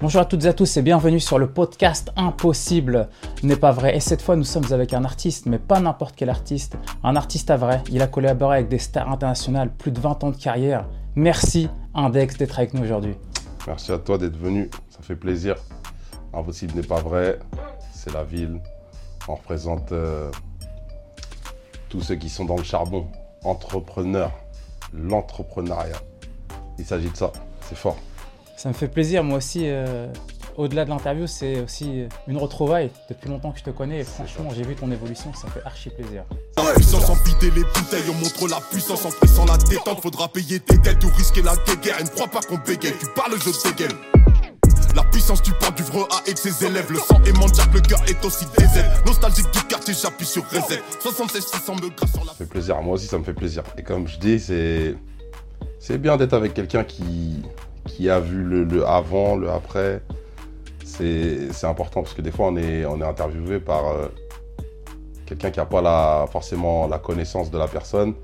Bonjour à toutes et à tous et bienvenue sur le podcast Impossible n'est pas vrai. Et cette fois, nous sommes avec un artiste, mais pas n'importe quel artiste. Un artiste à vrai. Il a collaboré avec des stars internationales, plus de 20 ans de carrière. Merci Index d'être avec nous aujourd'hui. Merci à toi d'être venu, ça fait plaisir. Impossible n'est pas vrai, c'est la ville. On représente euh, tous ceux qui sont dans le charbon, entrepreneurs, l'entrepreneuriat. Il s'agit de ça, c'est fort. Ça me fait plaisir, moi aussi. euh, Au-delà de l'interview, c'est aussi une retrouvaille. Depuis longtemps que je te connais et franchement, j'ai vu ton évolution, ça me fait archi plaisir. La puissance en vider les bouteilles, on montre la puissance en pressant la détente. Faudra payer tes dettes ou risquer la guerre. Et ne crois pas qu'on bégaye, tu parles, je dégaine. La puissance du port du vrai A et de ses élèves. Le sang de Jack, le cœur est aussi désert. Nostalgique du quartier, j'appuie sur reset. 76 600 me grâce sur la. Ça fait plaisir, moi aussi ça me fait plaisir. Et comme je dis, c'est c'est bien d'être avec quelqu'un qui, qui a vu le, le avant, le après. C'est important parce que des fois on est, on est interviewé par euh, quelqu'un qui n'a pas la, forcément la connaissance de la personne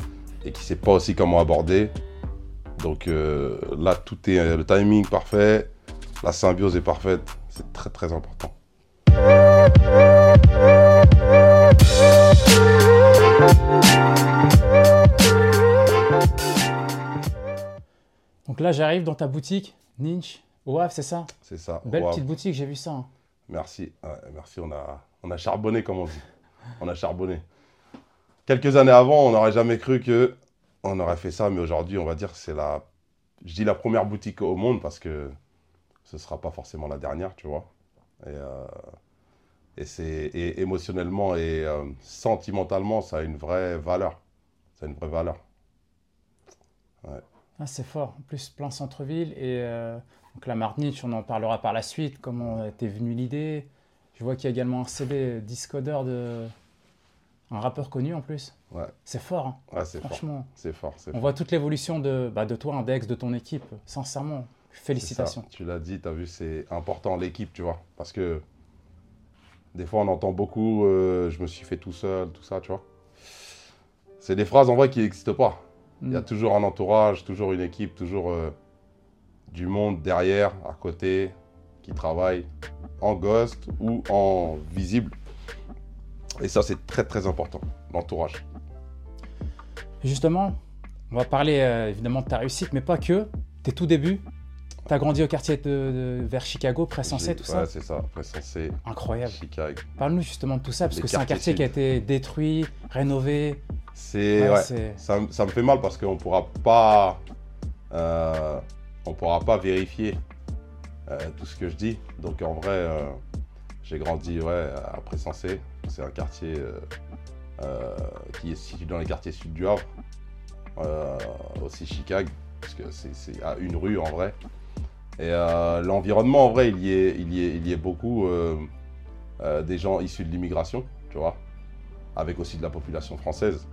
et qui ne sait pas aussi comment aborder. Donc euh, là, tout est le timing parfait, la symbiose est parfaite, c'est très très important. Donc là, j'arrive dans ta boutique, Ninch, Havre, c'est ça C'est ça. Belle petite boutique, j'ai vu ça. hein. Merci, Ouais, merci. On a, on a charbonné, comme on dit. On a charbonné. Quelques années avant, on n'aurait jamais cru que on aurait fait ça, mais aujourd'hui, on va dire que c'est la, je dis la première boutique au monde parce que ce sera pas forcément la dernière, tu vois. Et, euh, et c'est et émotionnellement et euh, sentimentalement, ça a une vraie valeur. Ça a une vraie valeur. Ah, c'est fort. En plus, plein centre-ville. Et euh, donc la Martinique, on en parlera par la suite. Comment t'es venue l'idée Je vois qu'il y a également un CD discodeur de. Un rappeur connu en plus. Ouais, C'est fort, hein. ouais c'est fort. franchement. C'est fort. On fort. voit toute l'évolution de, bah, de toi, Index, de ton équipe. Sincèrement, félicitations. Tu l'as dit, tu as vu, c'est important l'équipe, tu vois. Parce que des fois, on entend beaucoup euh, je me suis fait tout seul, tout ça, tu vois. C'est des phrases en vrai qui n'existent pas. Il y a toujours un entourage, toujours une équipe, toujours euh, du monde derrière, à côté, qui travaille en ghost ou en visible. Et ça, c'est très très important, l'entourage. Justement, on va parler euh, évidemment de ta réussite, mais pas que. Tes tout débuts. Tu as grandi au quartier de, de- vers Chicago, Pressensé, J'ai- tout ouais, ça. c'est ça, Pressensé, Incroyable. Chicago. Parle-nous justement de tout ça, parce que c'est un quartier qui a été détruit, rénové. C'est Ouais, ouais, ça, me fait mal parce qu'on pourra pas euh, on pourra pas vérifier euh, tout ce que je dis. Donc en vrai, euh, j'ai grandi ouais, à Pressensé. C'est un quartier qui est situé dans les quartiers sud du Havre, aussi Chicago, parce que c'est à une rue en vrai. Et euh, l'environnement en vrai, il y est, beaucoup euh, euh, des gens issus de l'immigration, tu vois, avec aussi de la population française.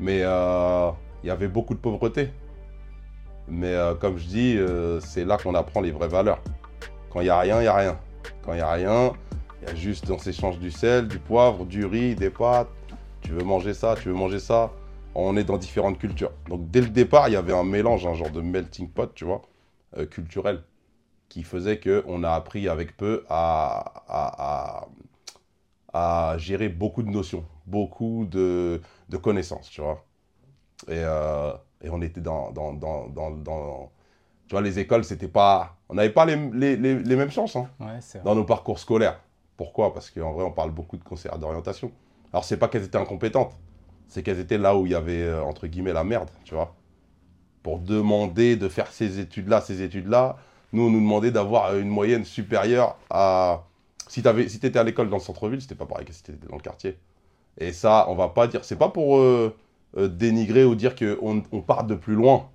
Mais il y avait beaucoup de pauvreté. Mais comme je dis, c'est là qu'on apprend les vraies valeurs. Quand il n'y a rien, il n'y a rien. Quand il n'y a rien, il y a juste, on s'échange du sel, du poivre, du riz, des pâtes. Tu veux manger ça, tu veux manger ça. On est dans différentes cultures. Donc dès le départ, il y avait un mélange, un genre de melting pot, tu vois, culturel, qui faisait qu'on a appris avec peu à, à- à- à gérer beaucoup de notions, beaucoup de, de connaissances, tu vois. Et, euh, et on était dans, dans, dans, dans, Tu vois, les écoles, c'était pas... On n'avait pas les, les, les, les mêmes chances hein, Ouais, dans nos parcours scolaires. Pourquoi? Parce qu'en vrai, on parle beaucoup de conseillères d'orientation. Alors, c'est pas qu'elles étaient incompétentes, c'est qu'elles étaient là où il y avait, euh, entre guillemets, la merde, tu vois. Pour demander de faire ces études-là, ces études-là, nous, on nous demandait d'avoir euh, une moyenne supérieure à... Si tu si étais à l'école dans le centre-ville, c'était pas pareil que si t'étais dans le quartier. Et ça, on va pas dire... C'est pas pour euh, euh, dénigrer ou dire qu'on on part de plus loin.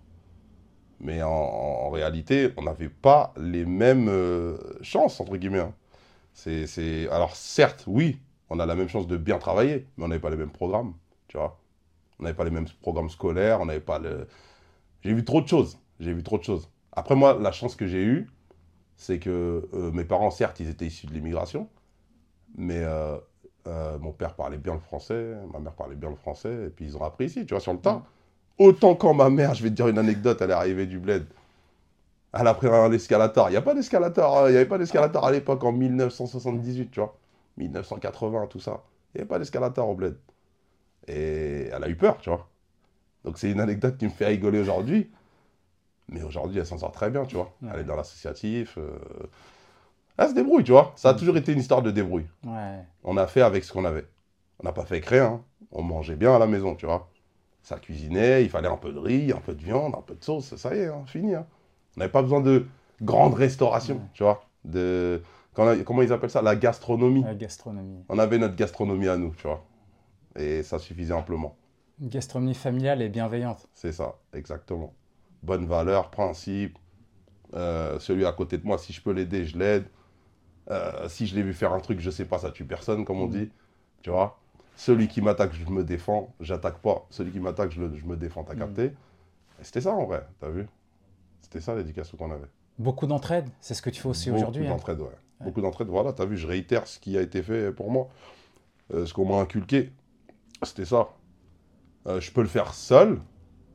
Mais en, réalité, on n'avait pas les mêmes chances, entre guillemets. hein. Alors certes, oui, on a la même chance de bien travailler, mais on n'avait pas les mêmes programmes, tu vois. On n'avait pas les mêmes programmes scolaires, on n'avait pas le... J'ai vu trop de choses, j'ai vu trop de choses. Après moi, la chance que j'ai eue, c'est que euh, mes parents, certes, ils étaient issus de l'immigration, mais euh, euh, mon père parlait bien le français, ma mère parlait bien le français, et puis ils ont appris ici, tu vois, sur le tas. Autant quand ma mère, je vais te dire une anecdote, elle est arrivée du bled. Elle a pris un escalator. Il n'y a pas d'escalator. Il n'y avait pas d'escalator à l'époque en 1978, tu vois. 1980, tout ça. Il n'y avait pas d'escalator au bled. Et elle a eu peur, tu vois. Donc c'est une anecdote qui me fait rigoler aujourd'hui. Mais aujourd'hui, elle s'en sort très bien, tu vois. Ouais. Elle est dans l'associatif. euh, Elle se débrouille, tu vois. Ça a toujours été une histoire de débrouille. Ouais. On a fait avec ce qu'on avait. On n'a pas fait rien. hein. On mangeait bien à la maison, tu vois. Ça cuisinait, il fallait un peu de riz, un peu de viande, un peu de sauce, ça y est, hein, fini. hein. On n'avait pas besoin de grande restauration, Ouais. tu vois. De... Comment ils appellent ça? La gastronomie. La gastronomie. On avait notre gastronomie à nous, tu vois. Et ça suffisait amplement. Une gastronomie familiale et bienveillante. C'est ça, exactement. Bonne valeur, principe. Euh, celui à côté de moi, si je peux l'aider, je l'aide. Euh, si je l'ai vu faire un truc, je sais pas, ça tue personne, comme on Mhm. dit. Tu vois Celui qui m'attaque, je me défends. J'attaque pas. Celui qui m'attaque, je, je me défends. T'as Mhm. capté C'était ça en vrai, t'as vu C'était ça l'éducation qu'on avait. Beaucoup d'entraide, c'est ce que tu fais aussi Beaucoup aujourd'hui. hein. d'entraide, ouais. Beaucoup d'entraide, voilà, t'as vu, je réitère ce qui a été fait pour moi. Euh, ce qu'on m'a inculqué, c'était ça. Euh, je peux le faire seul,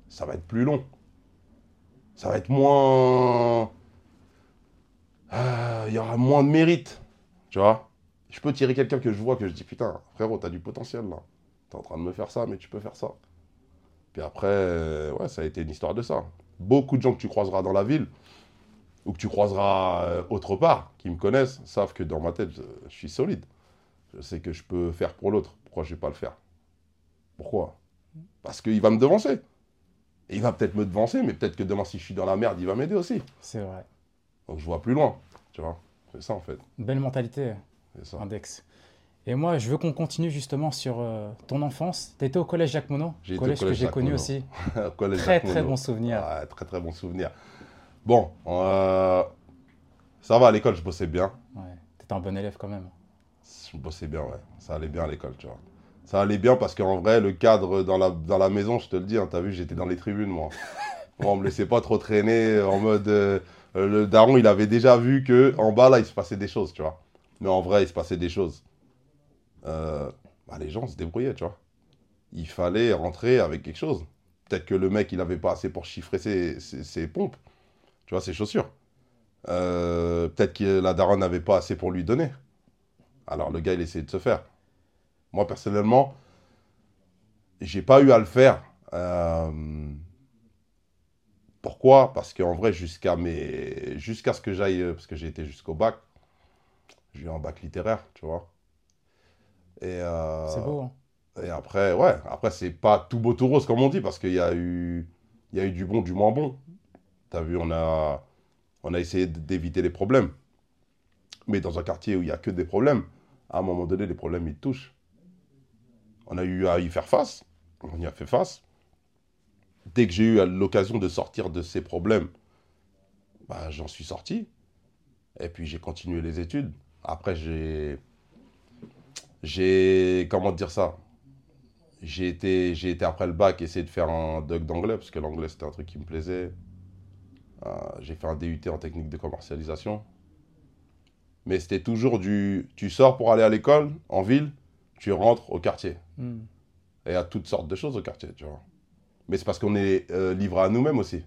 ça va être plus long. Ça va être moins... Euh, Il y aura moins de mérite, tu vois. Je peux tirer quelqu'un que je vois, que je dis, putain, frérot, t'as du potentiel, là. T'es en train de me faire ça, mais tu peux faire ça. Puis après, euh, ouais, ça a été une histoire de ça. Beaucoup de gens que tu croiseras dans la ville, ou que tu croiseras euh, autre part, qui me connaissent, savent que dans ma tête, je, suis solide. Je sais que je peux faire pour l'autre. Pourquoi je vais pas le faire? Pourquoi? Parce qu'il va me devancer. Et il va peut-être me devancer, mais peut-être que demain, si je suis dans la merde, il va m'aider aussi. C'est vrai. Donc je vois plus loin, tu vois. C'est ça, en fait. Belle mentalité, C'est ça. Index. Et moi, je veux qu'on continue justement sur euh, ton enfance. Tu étais au collège Jacques Monod, au collège que collège j'ai connu Monod. aussi. Collège Très Jacques très bon souvenir. Très très bon souvenir. Bon, euh, ça va à l'école, je bossais bien. Ouais. T'étais un bon élève quand même. Je bossais bien, ouais. Ça allait bien à l'école, tu vois. Ça allait bien parce qu'en vrai, le cadre dans la, dans la maison, je te le dis, hein, t'as vu, j'étais dans les tribunes, moi. moi, on me laissait pas trop traîner en mode. euh, le daron, il avait déjà vu que en bas, là, il se passait des choses, tu vois. Mais en vrai, il se passait des choses. Euh, bah, les gens se débrouillaient, tu vois. Il fallait rentrer avec quelque chose. Peut-être que le mec, il avait pas assez pour chiffrer ses, ses- ses pompes, tu vois, ses chaussures. Euh, Peut-être que la daronne n'avait pas assez pour lui donner. Alors le gars, il essayait de se faire. Moi, personnellement, j'ai pas eu à le faire. Euh, Pourquoi? Parce qu'en vrai, jusqu'à mes... jusqu'à ce que j'aille, parce que j'ai été jusqu'au bac, j'ai eu un bac littéraire, tu vois. Et, euh, C'est beau. hein. et après, ouais, après, c'est pas tout beau tout rose, comme on dit, parce qu'il y a eu, il y a eu du bon, du moins bon. T'as vu, on a, on a essayé d'éviter les problèmes. Mais dans un quartier où il y a que des problèmes, à un moment donné, les problèmes, ils te touchent. On a eu à y faire face. On y a fait face. Dès que j'ai eu l'occasion de sortir de ces problèmes, bah, j'en suis sorti. Et puis, j'ai continué les études. Après, j'ai j'ai comment dire ça? J'ai été été après le bac essayer de faire un doc d'anglais parce que l'anglais c'était un truc qui me plaisait Euh, j'ai fait un DUT en technique de commercialisation mais c'était toujours du tu sors pour aller à l'école en ville tu rentres au quartier Hmm. et il y a toutes sortes de choses au quartier tu vois mais c'est parce qu'on est euh, livré à nous-mêmes aussi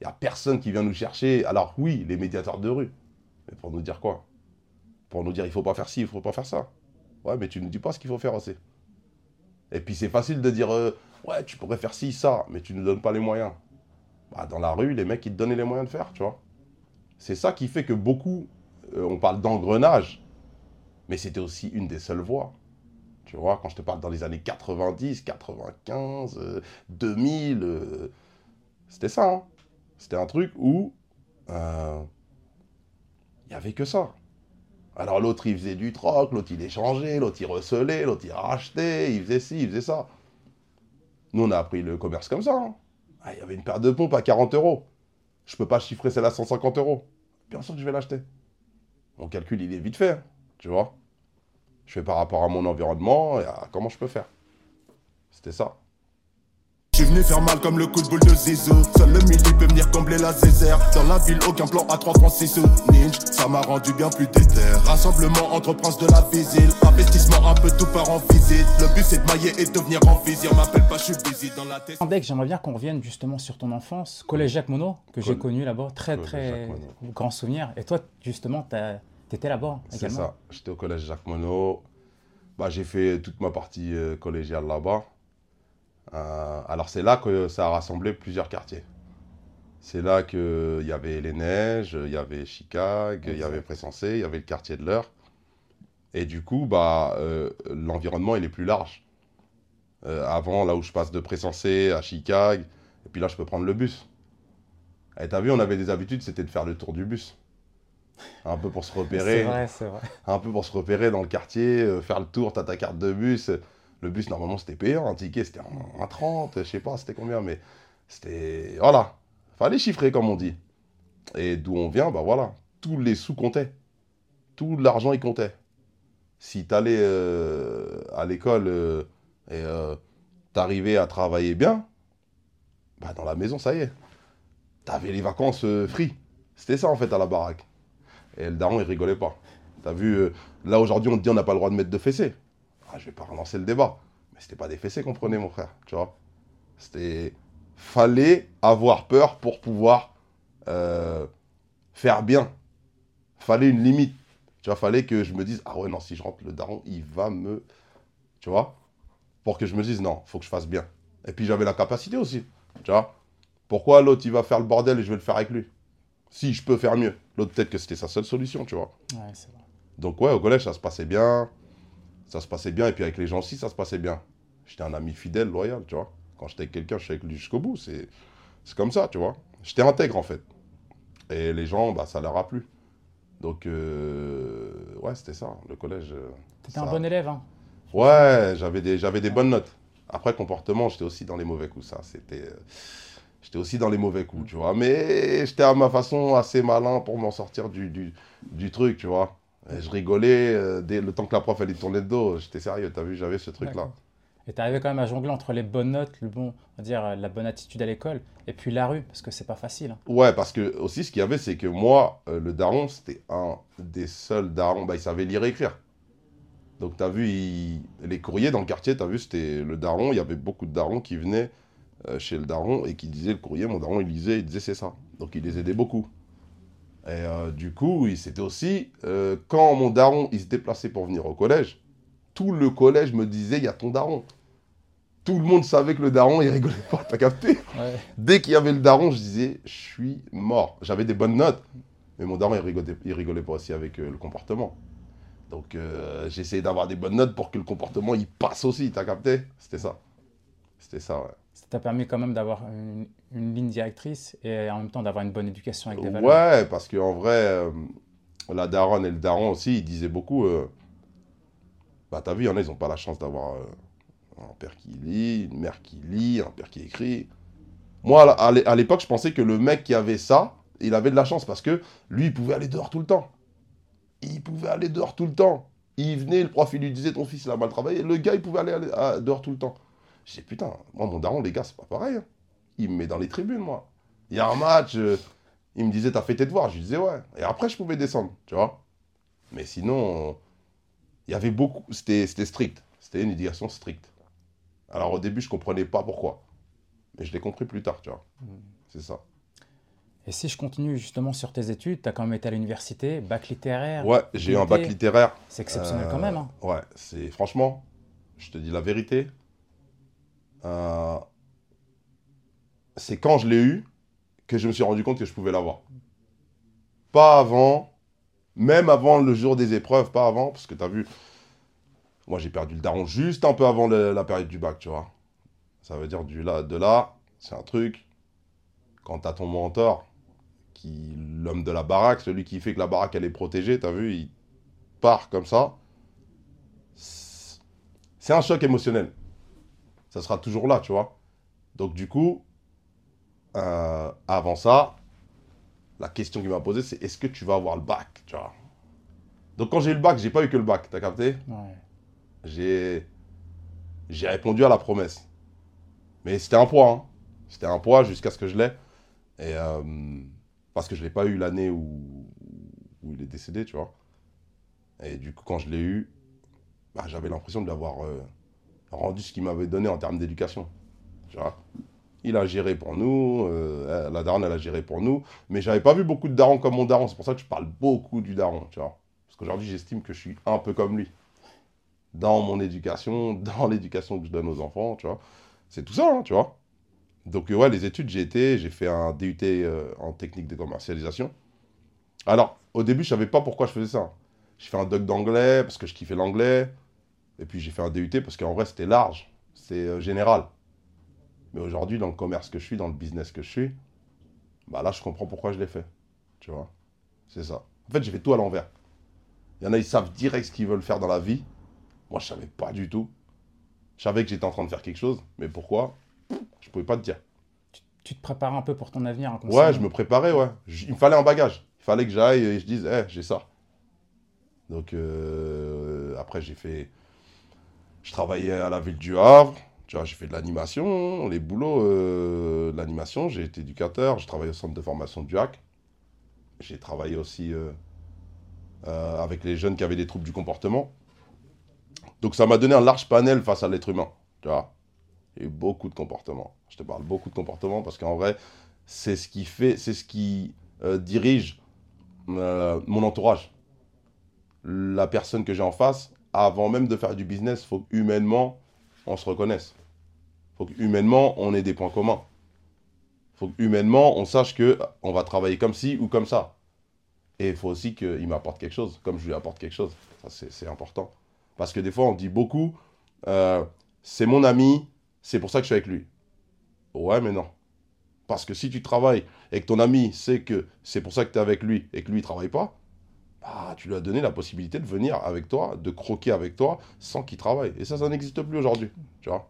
il n'y a personne qui vient nous chercher alors oui les médiateurs de rue mais pour nous dire quoi? Pour nous dire il faut pas faire ci il faut pas faire ça Ouais, mais tu ne dis pas ce qu'il faut faire aussi. Et puis c'est facile de dire, euh, ouais, tu pourrais faire ci, ça, mais tu ne donnes pas les moyens. Bah, dans la rue, les mecs, ils te donnaient les moyens de faire, tu vois. C'est ça qui fait que beaucoup, euh, on parle d'engrenage, mais c'était aussi une des seules voies. Tu vois, quand je te parle dans les années 90, 95, euh, 2000, euh, c'était ça. hein. C'était un truc où euh, il n'y avait que ça. Alors l'autre, il faisait du troc, l'autre, il échangeait, l'autre, il recelait, l'autre, il rachetait, il faisait ci, il faisait ça. Nous, on a appris le commerce comme ça. hein. Ah, il y avait une paire de pompes à 40 euros. Je peux pas chiffrer celle à 150 euros. Bien sûr que je vais l'acheter. Mon calcul, il est vite fait, hein, tu vois. Je fais par rapport à mon environnement et à comment je peux faire. C'était ça. Je suis venu faire mal comme le coup de boule de Zizou. Seul le midi peut venir combler la zézère. Dans la ville, aucun plan à 336 ou Ninja, ça m'a rendu bien plus déter. Rassemblement entre princes de la visite. Investissement un peu tout part en visite. Le but c'est de mailler et de venir en vizir. M'appelle pas, je suis busy dans la tête. Deck, j'aimerais bien qu'on revienne justement sur ton enfance. Collège Jacques Monod, que j'ai connu là-bas. Très, Collège très grand souvenir. Et toi, justement, t'as- t'étais là-bas C'est ça. J'étais au collège Jacques Monod. Bah, j'ai fait toute ma partie euh, collégiale là-bas. Euh, alors, c'est là que ça a rassemblé plusieurs quartiers. C'est là qu'il y avait les Neiges, il y avait Chicago, il y avait Pressensé, il y avait le quartier de l'Eure. Et du coup, bah, euh, l'environnement, il est plus large. Euh, avant, là où je passe de Pressensé à Chicago, et puis là, je peux prendre le bus. Et t'as vu, on avait des habitudes, c'était de faire le tour du bus. Un peu pour se repérer C'est vrai, c'est vrai. un peu pour se repérer dans le quartier, euh, faire le tour, t'as ta carte de bus. Le bus, normalement, c'était payant, un ticket, c'était un 30, je sais pas, c'était combien, mais c'était... Voilà, fallait chiffrer, comme on dit. Et d'où on vient, bah voilà, tous les sous comptaient. Tout l'argent, il comptait. Si t'allais euh, à l'école euh, et t'arrivais à travailler bien, bah dans la maison, ça y est. T'avais les vacances free. C'était ça, en fait, à la baraque. Et le daron, il rigolait pas. T'as vu, euh, là aujourd'hui, on te dit on n'a pas le droit de mettre de fessées. Ah, je vais pas relancer le débat. Mais c'était pas des fessées qu'on prenait, mon frère. Tu vois C'était. Fallait avoir peur pour pouvoir euh, faire bien. Fallait une limite. Tu vois, fallait que je me dise ah ouais, non, si je rentre le daron, il va me. Tu vois Pour que je me dise non, faut que je fasse bien. Et puis j'avais la capacité aussi. Tu vois Pourquoi l'autre, il va faire le bordel et je vais le faire avec lui? Si je peux faire mieux. L'autre, peut-être que c'était sa seule solution, tu vois. Ouais, c'est vrai. Donc ouais, au collège, ça se passait bien. Ça se passait bien. Et puis avec les gens aussi, ça se passait bien. J'étais un ami fidèle, loyal, tu vois. Quand j'étais avec quelqu'un, je suis avec lui jusqu'au bout. C'est c'est comme ça, tu vois. J'étais intègre, en fait. Et les gens, bah, ça leur a plu. Donc, euh, ouais, c'était ça, le collège. euh, T'étais ça- un bon élève, hein Ouais, j'avais des, j'avais des bonnes notes. Après, comportement, j'étais aussi dans les mauvais coups, ça. C'était... J'étais aussi dans les mauvais coups, tu vois. Mais j'étais à ma façon assez malin pour m'en sortir du, du, du truc, tu vois. Et je rigolais euh, dès le temps que la prof, y tournait le dos. J'étais sérieux, t'as vu, j'avais ce truc-là. Et t'arrivais quand même à jongler entre les bonnes notes, le bon, on va dire, la bonne attitude à l'école, et puis la rue, parce que c'est pas facile. hein. Ouais, parce que aussi, ce qu'il y avait, c'est que moi, euh, le daron, c'était un des seuls darons, bah, il savait lire et écrire. Donc, t'as vu, il- les courriers dans le quartier, t'as vu, c'était le daron. Il y avait beaucoup de darons qui venaient chez le daron et qui disaient le courrier. Mon daron, il lisait, il disait c'est ça. Donc, il les aidait beaucoup. Et euh, du coup, c'était aussi, euh, quand mon daron, il se déplaçait pour venir au collège, tout le collège me disait, il y a ton daron. Tout le monde savait que le daron, il rigolait pas, t'as capté? Dès qu'il y avait le daron, je disais, je suis mort. J'avais des bonnes notes, mais mon daron, il rigolait, il rigolait pas aussi avec euh, le comportement. Donc, euh, j'essayais d'avoir des bonnes notes pour que le comportement, il passe aussi, t'as capté? C'était ça. C'était ça, ouais. T'a permis quand même d'avoir une, ligne directrice et en même temps d'avoir une bonne éducation avec des valeurs. Ouais, parce qu'en vrai, euh, la daronne et le daron aussi, ils disaient beaucoup. euh, bah, t'as vu, il y en a, ils n'ont pas la chance d'avoir euh, un père qui lit, une mère qui lit, un père qui écrit. Moi, à l'époque, je pensais que le mec qui avait ça, il avait de la chance parce que lui, il pouvait aller dehors tout le temps. Il pouvait aller dehors tout le temps. Il venait, le prof, il lui disait ton fils, il a mal travaillé. Le gars, il pouvait aller, dehors tout le temps. Je dis putain, moi, mon daron, les gars, c'est pas pareil. hein. Il me met dans les tribunes, moi. Il y a un match, euh, il me disait, t'as fait tes devoirs Je lui disais, ouais. Et après, je pouvais descendre, tu vois. Mais sinon, euh, il y avait beaucoup. C'était c'était strict. C'était une éducation stricte. Alors, au début, je comprenais pas pourquoi. Mais je l'ai compris plus tard, tu vois. C'est ça. Et si je continue justement sur tes études, tu as quand même été à l'université, bac littéraire. Ouais, j'ai eu un bac littéraire. C'est exceptionnel Euh, quand même. hein. Ouais, c'est franchement, je te dis la vérité. Euh, c'est quand je l'ai eu que je me suis rendu compte que je pouvais l'avoir. Pas avant, même avant le jour des épreuves, pas avant, parce que tu as vu, moi j'ai perdu le daron juste un peu avant la période du bac, tu vois. Ça veut dire du là, de là, c'est un truc. Quand tu as ton mentor, qui l'homme de la baraque, celui qui fait que la baraque elle est protégée, tu as vu, il part comme ça. C'est un choc émotionnel. Ça sera toujours là, tu vois. Donc du coup, euh, avant ça, la question qu'il m'a posée, c'est est-ce que tu vas avoir le bac, tu vois. Donc quand j'ai eu le bac, j'ai pas eu que le bac, t'as capté? Ouais. J'ai j'ai répondu à la promesse. Mais c'était un poids. Hein. C'était un poids jusqu'à ce que je l'ai. Et euh, parce que je l'ai pas eu l'année où, où il est décédé, tu vois. Et du coup, quand je l'ai eu, bah, j'avais l'impression de l'avoir euh, rendu ce qu'il m'avait donné en termes d'éducation. Tu vois. Il a géré pour nous, euh, la daronne, elle a géré pour nous. Mais j'avais pas vu beaucoup de darons comme mon daron. C'est pour ça que je parle beaucoup du daron, tu vois. Parce qu'aujourd'hui, j'estime que je suis un peu comme lui. Dans mon éducation, dans l'éducation que je donne aux enfants, tu vois. C'est tout ça, hein, tu vois. Donc, ouais, les études, j'ai été, j'ai fait un DUT euh, en technique de commercialisation. Alors, au début, je savais pas pourquoi je faisais ça. J'ai fait un doc d'anglais parce que je kiffais l'anglais. Et puis, j'ai fait un DUT parce qu'en vrai, c'était large. C'est euh, général. Mais aujourd'hui, dans le commerce que je suis, dans le business que je suis, bah là, je comprends pourquoi je l'ai fait. Tu vois? C'est ça. En fait, j'ai fait tout à l'envers. Il y en a, ils savent direct ce qu'ils veulent faire dans la vie. Moi, je savais pas du tout. Je savais que j'étais en train de faire quelque chose, mais pourquoi? Je pouvais pas te dire. Tu, te préparais un peu pour ton avenir Ouais, je me préparais, ouais. il me fallait un bagage. Il fallait que j'aille et je dise, hé, j'ai ça. Donc, euh, après, j'ai fait. Je travaillais à la ville du Havre. Tu vois, j'ai fait de l'animation, les boulots euh, de l'animation. J'ai été éducateur. J'ai travaillé au centre de formation du HAC. J'ai travaillé aussi euh, avec les jeunes qui avaient des troubles du comportement. Donc, ça m'a donné un large panel face à l'être humain. Tu vois, eu beaucoup de comportements. Je te parle beaucoup de comportements parce qu'en vrai, c'est ce qui fait, c'est ce qui dirige mon entourage la personne que j'ai en face, avant même de faire du business, il faut humainement, on se reconnaisse. Il faut humainement, on ait des points communs. Il faut humainement, on sache que on va travailler comme ci ou comme ça. Et il faut aussi qu'il m'apporte quelque chose, comme je lui apporte quelque chose. C'est important. Parce que des fois, on dit beaucoup, euh, c'est mon ami, c'est pour ça que je suis avec lui. Ouais, mais non. Parce que si tu travailles et que ton ami sait que c'est pour ça que tu es avec lui et que lui ne travaille pas, ah, tu lui as donné la possibilité de venir avec toi, de croquer avec toi sans qu'il travaille. Et ça, ça n'existe plus aujourd'hui, tu vois.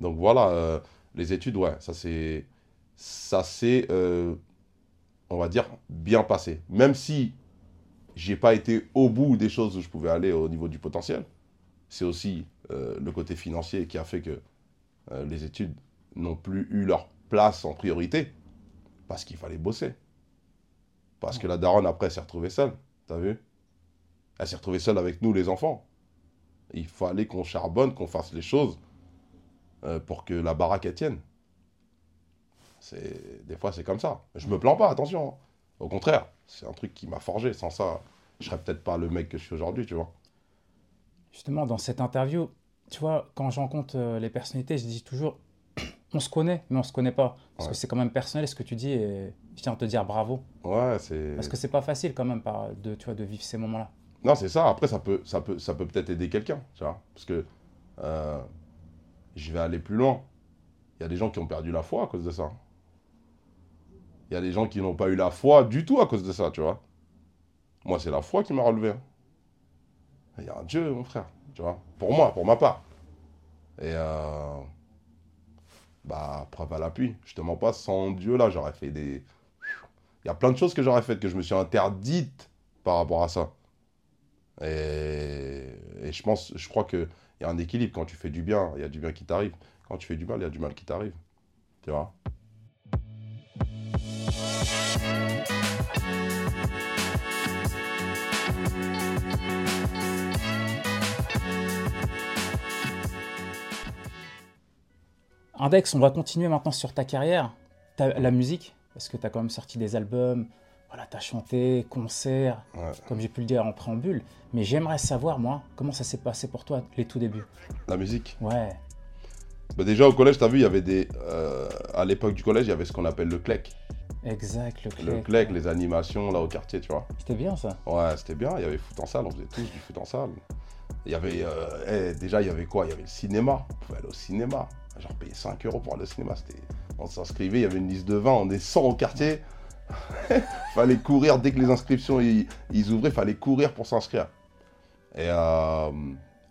Donc voilà, euh, les études, ouais, ça c'est, ça c'est, euh, on va dire, bien passé. Même si j'ai pas été au bout des choses où je pouvais aller au niveau du potentiel, c'est aussi euh, le côté financier qui a fait que les études n'ont plus eu leur place en priorité parce qu'il fallait bosser. Parce que la daronne, après, s'est retrouvée seule. T'as vu? Elle s'est retrouvée seule avec nous, les enfants. Il fallait qu'on charbonne, qu'on fasse les choses euh, pour que la baraque, elle tienne. Des fois, c'est comme ça. Je me plains pas, attention. Hein. Au contraire, c'est un truc qui m'a forgé. Sans ça, je serais peut-être pas le mec que je suis aujourd'hui, tu vois. Justement, dans cette interview, tu vois, quand j'en compte euh, les personnalités, je dis toujours on se connaît, mais on se connaît pas. Parce que c'est quand même personnel ce que tu dis et je tiens à te dire bravo. Ouais, c'est. Parce que c'est pas facile quand même de, tu vois, de vivre ces moments-là. Non, c'est ça. Après, ça peut ça peut ça peut peut-être aider quelqu'un, tu vois. Parce que euh, je vais aller plus loin. Il y a des gens qui ont perdu la foi à cause de ça. Il y a des gens qui n'ont pas eu la foi du tout à cause de ça, tu vois. Moi, c'est la foi qui m'a relevé. Il y a un Dieu, mon frère, tu vois. Pour moi, pour ma part. Et euh, bah, preuve à l'appui. Je te mens pas, sans Dieu, là, j'aurais fait des. Il y a plein de choses que j'aurais faites que je me suis interdite par rapport à ça. Et, et je pense, je crois qu'il y a un équilibre. Quand tu fais du bien, il y a du bien qui t'arrive. Quand tu fais du mal, il y a du mal qui t'arrive. Tu vois? Index, on va continuer maintenant sur ta carrière, la musique, parce que tu as quand même sorti des albums, voilà, tu as chanté, concert, comme j'ai pu le dire en préambule. Mais j'aimerais savoir, moi, comment ça s'est passé pour toi, les tout débuts? La musique? Ouais. Bah déjà au collège, tu as vu, il y avait des. Euh, à l'époque du collège, il y avait ce qu'on appelle le CLEC. Exact, le CLEC. Le CLEC, les animations là au quartier, tu vois. C'était bien ça Ouais, c'était bien. Il y avait foot en salle, on faisait tous du foot en salle. Il y avait. Euh, eh, déjà, il y avait quoi? Il y avait le cinéma. On pouvait aller au cinéma. Genre payer 5 euros pour aller au cinéma. On s'inscrivait, il y avait une liste de 20, on est 100 au quartier. fallait courir dès que les inscriptions ils, ouvraient, fallait courir pour s'inscrire. Et euh,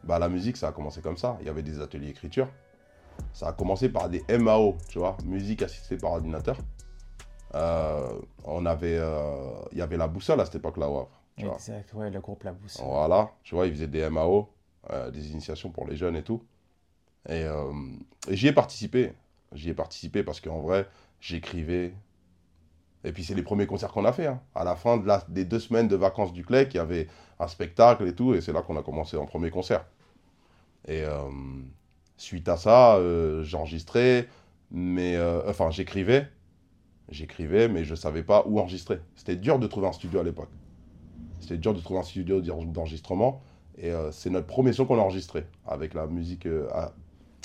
bah, la musique, ça a commencé comme ça. Il y avait des ateliers d'écriture. Ça a commencé par des MAO, tu vois, musique assistée par ordinateur. Euh, on avait, il y avait la boussole à cette époque-là Exact, ouais, le groupe La Boussole. Voilà, tu vois, ils faisaient des MAO, des initiations pour les jeunes et tout. Et, euh, et j'y ai participé. J'y ai participé parce qu'en vrai, j'écrivais. Et puis c'est les premiers concerts qu'on a fait. hein. À la fin de la- des deux semaines de vacances du CLEC, il y avait un spectacle et tout, et c'est là qu'on a commencé en premier concert. Et euh, suite à ça, euh, j'enregistrais, mais euh, enfin j'écrivais, j'écrivais, mais je savais pas où enregistrer. C'était dur de trouver un studio à l'époque. C'était dur de trouver un studio d'en- d'enregistrement, et euh, c'est notre premier son qu'on a enregistré avec la musique euh,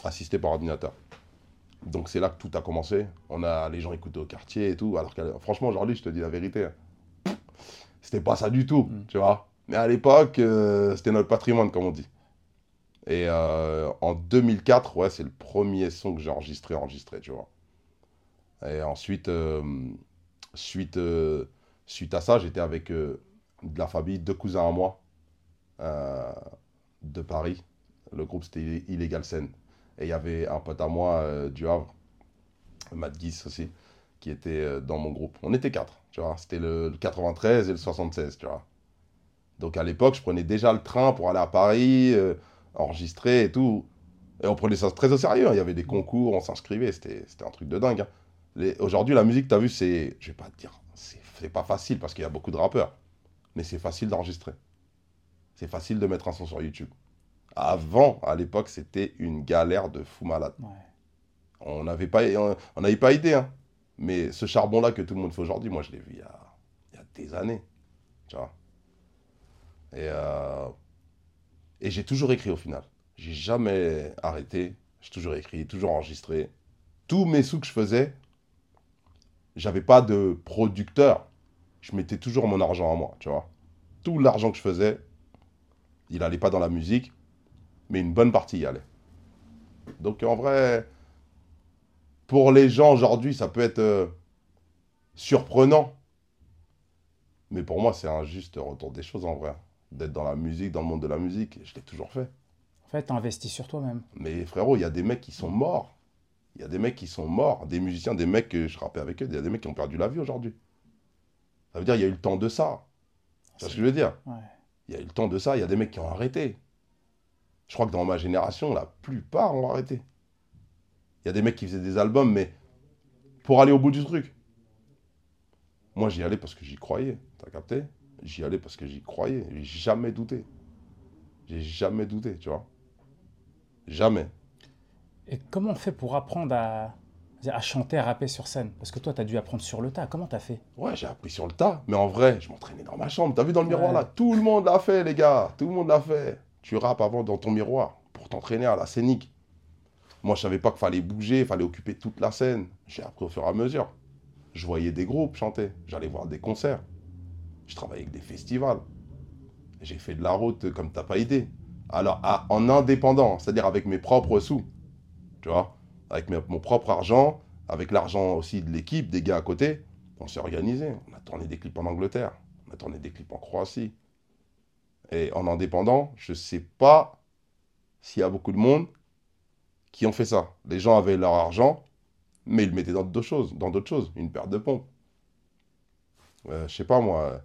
assistée par ordinateur. Donc c'est là que tout a commencé. On a les gens écoutaient au quartier et tout. Alors que franchement aujourd'hui, je te dis la vérité, c'était pas ça du tout, Mm. tu vois. Mais à l'époque, euh, c'était notre patrimoine, comme on dit. Et en 2004, ouais, c'est le premier son que j'ai enregistré, enregistré, tu vois. Et ensuite, suite, suite à ça, j'étais avec de la famille, deux cousins à moi, euh, de Paris. Le groupe, c'était Illegal Scène. Et il y avait un pote à moi euh, du Havre, Matt Guis aussi, qui était euh, dans mon groupe. On était quatre, tu vois. C'était le, le 93 et le 76, tu vois. Donc à l'époque, je prenais déjà le train pour aller à Paris, enregistrer et tout. Et on prenait ça très au sérieux. hein. Il y avait des concours, on s'inscrivait. C'était un truc de dingue. hein. Aujourd'hui, la musique, tu as vu, c'est. Je vais pas te dire. C'est pas facile parce qu'il y a beaucoup de rappeurs. Mais c'est facile d'enregistrer. C'est facile de mettre un son sur YouTube. Avant, à l'époque, c'était une galère de fou malade. Ouais. On n'avait pas, on on n'avait pas idée. hein. Mais ce charbon-là que tout le monde fait aujourd'hui, moi, je l'ai vu il y a, il y a des années. Tu vois. Et, euh, et j'ai toujours écrit au final. J'ai jamais arrêté. J'ai toujours écrit, toujours enregistré. Tous mes sous que je faisais, j'avais pas de producteur. Je mettais toujours mon argent à moi, tu vois. Tout l'argent que je faisais, il allait pas dans la musique, mais une bonne partie y allait. Donc en vrai, pour les gens aujourd'hui, ça peut être euh, surprenant. Mais pour moi, c'est un juste retour des choses en vrai. D'être dans la musique, dans le monde de la musique, je l'ai toujours fait. En fait, t'as investi sur toi-même. Mais frérot, il y a des mecs qui sont morts. Il y a des mecs qui sont morts, des musiciens, des mecs que je rappais avec eux, il y a des mecs qui ont perdu la vie aujourd'hui. Ça veut dire il y a eu le temps de ça. C'est ce que je veux dire? Ouais. Il y a eu le temps de ça, il y a des mecs qui ont arrêté. Je crois que dans ma génération, la plupart ont arrêté. Il y a des mecs qui faisaient des albums, mais pour aller au bout du truc. Moi, j'y allais parce que j'y croyais. T'as capté? J'y allais parce que j'y croyais. J'ai jamais douté. J'ai jamais douté, tu vois. Jamais. Et comment on fait pour apprendre à, à chanter, à rapper sur scène Parce que toi, t'as dû apprendre sur le tas. Comment t'as fait? Ouais, j'ai appris sur le tas. Mais en vrai, je m'entraînais dans ma chambre. T'as vu dans le miroir là? Tout le monde l'a fait, les gars. Tout le monde l'a fait. Tu rappes avant dans ton miroir pour t'entraîner à la scénique. Moi, je savais pas qu'il fallait bouger, il fallait occuper toute la scène. J'ai appris au fur et à mesure. Je voyais des groupes chanter. J'allais voir des concerts. Je travaillais avec des festivals. J'ai fait de la route comme t'as pas idée. Alors, à- en indépendant, c'est-à-dire avec mes propres sous. Tu vois? Avec mes- mon propre argent, avec l'argent aussi de l'équipe, des gars à côté. On s'est organisé. On a tourné des clips en Angleterre. On a tourné des clips en Croatie. Et en indépendant, je sais pas s'il y a beaucoup de monde qui ont fait ça. Les gens avaient leur argent, mais ils le mettaient dans d'autres choses, dans d'autres choses. Une paire de pompes. Euh, je sais pas moi,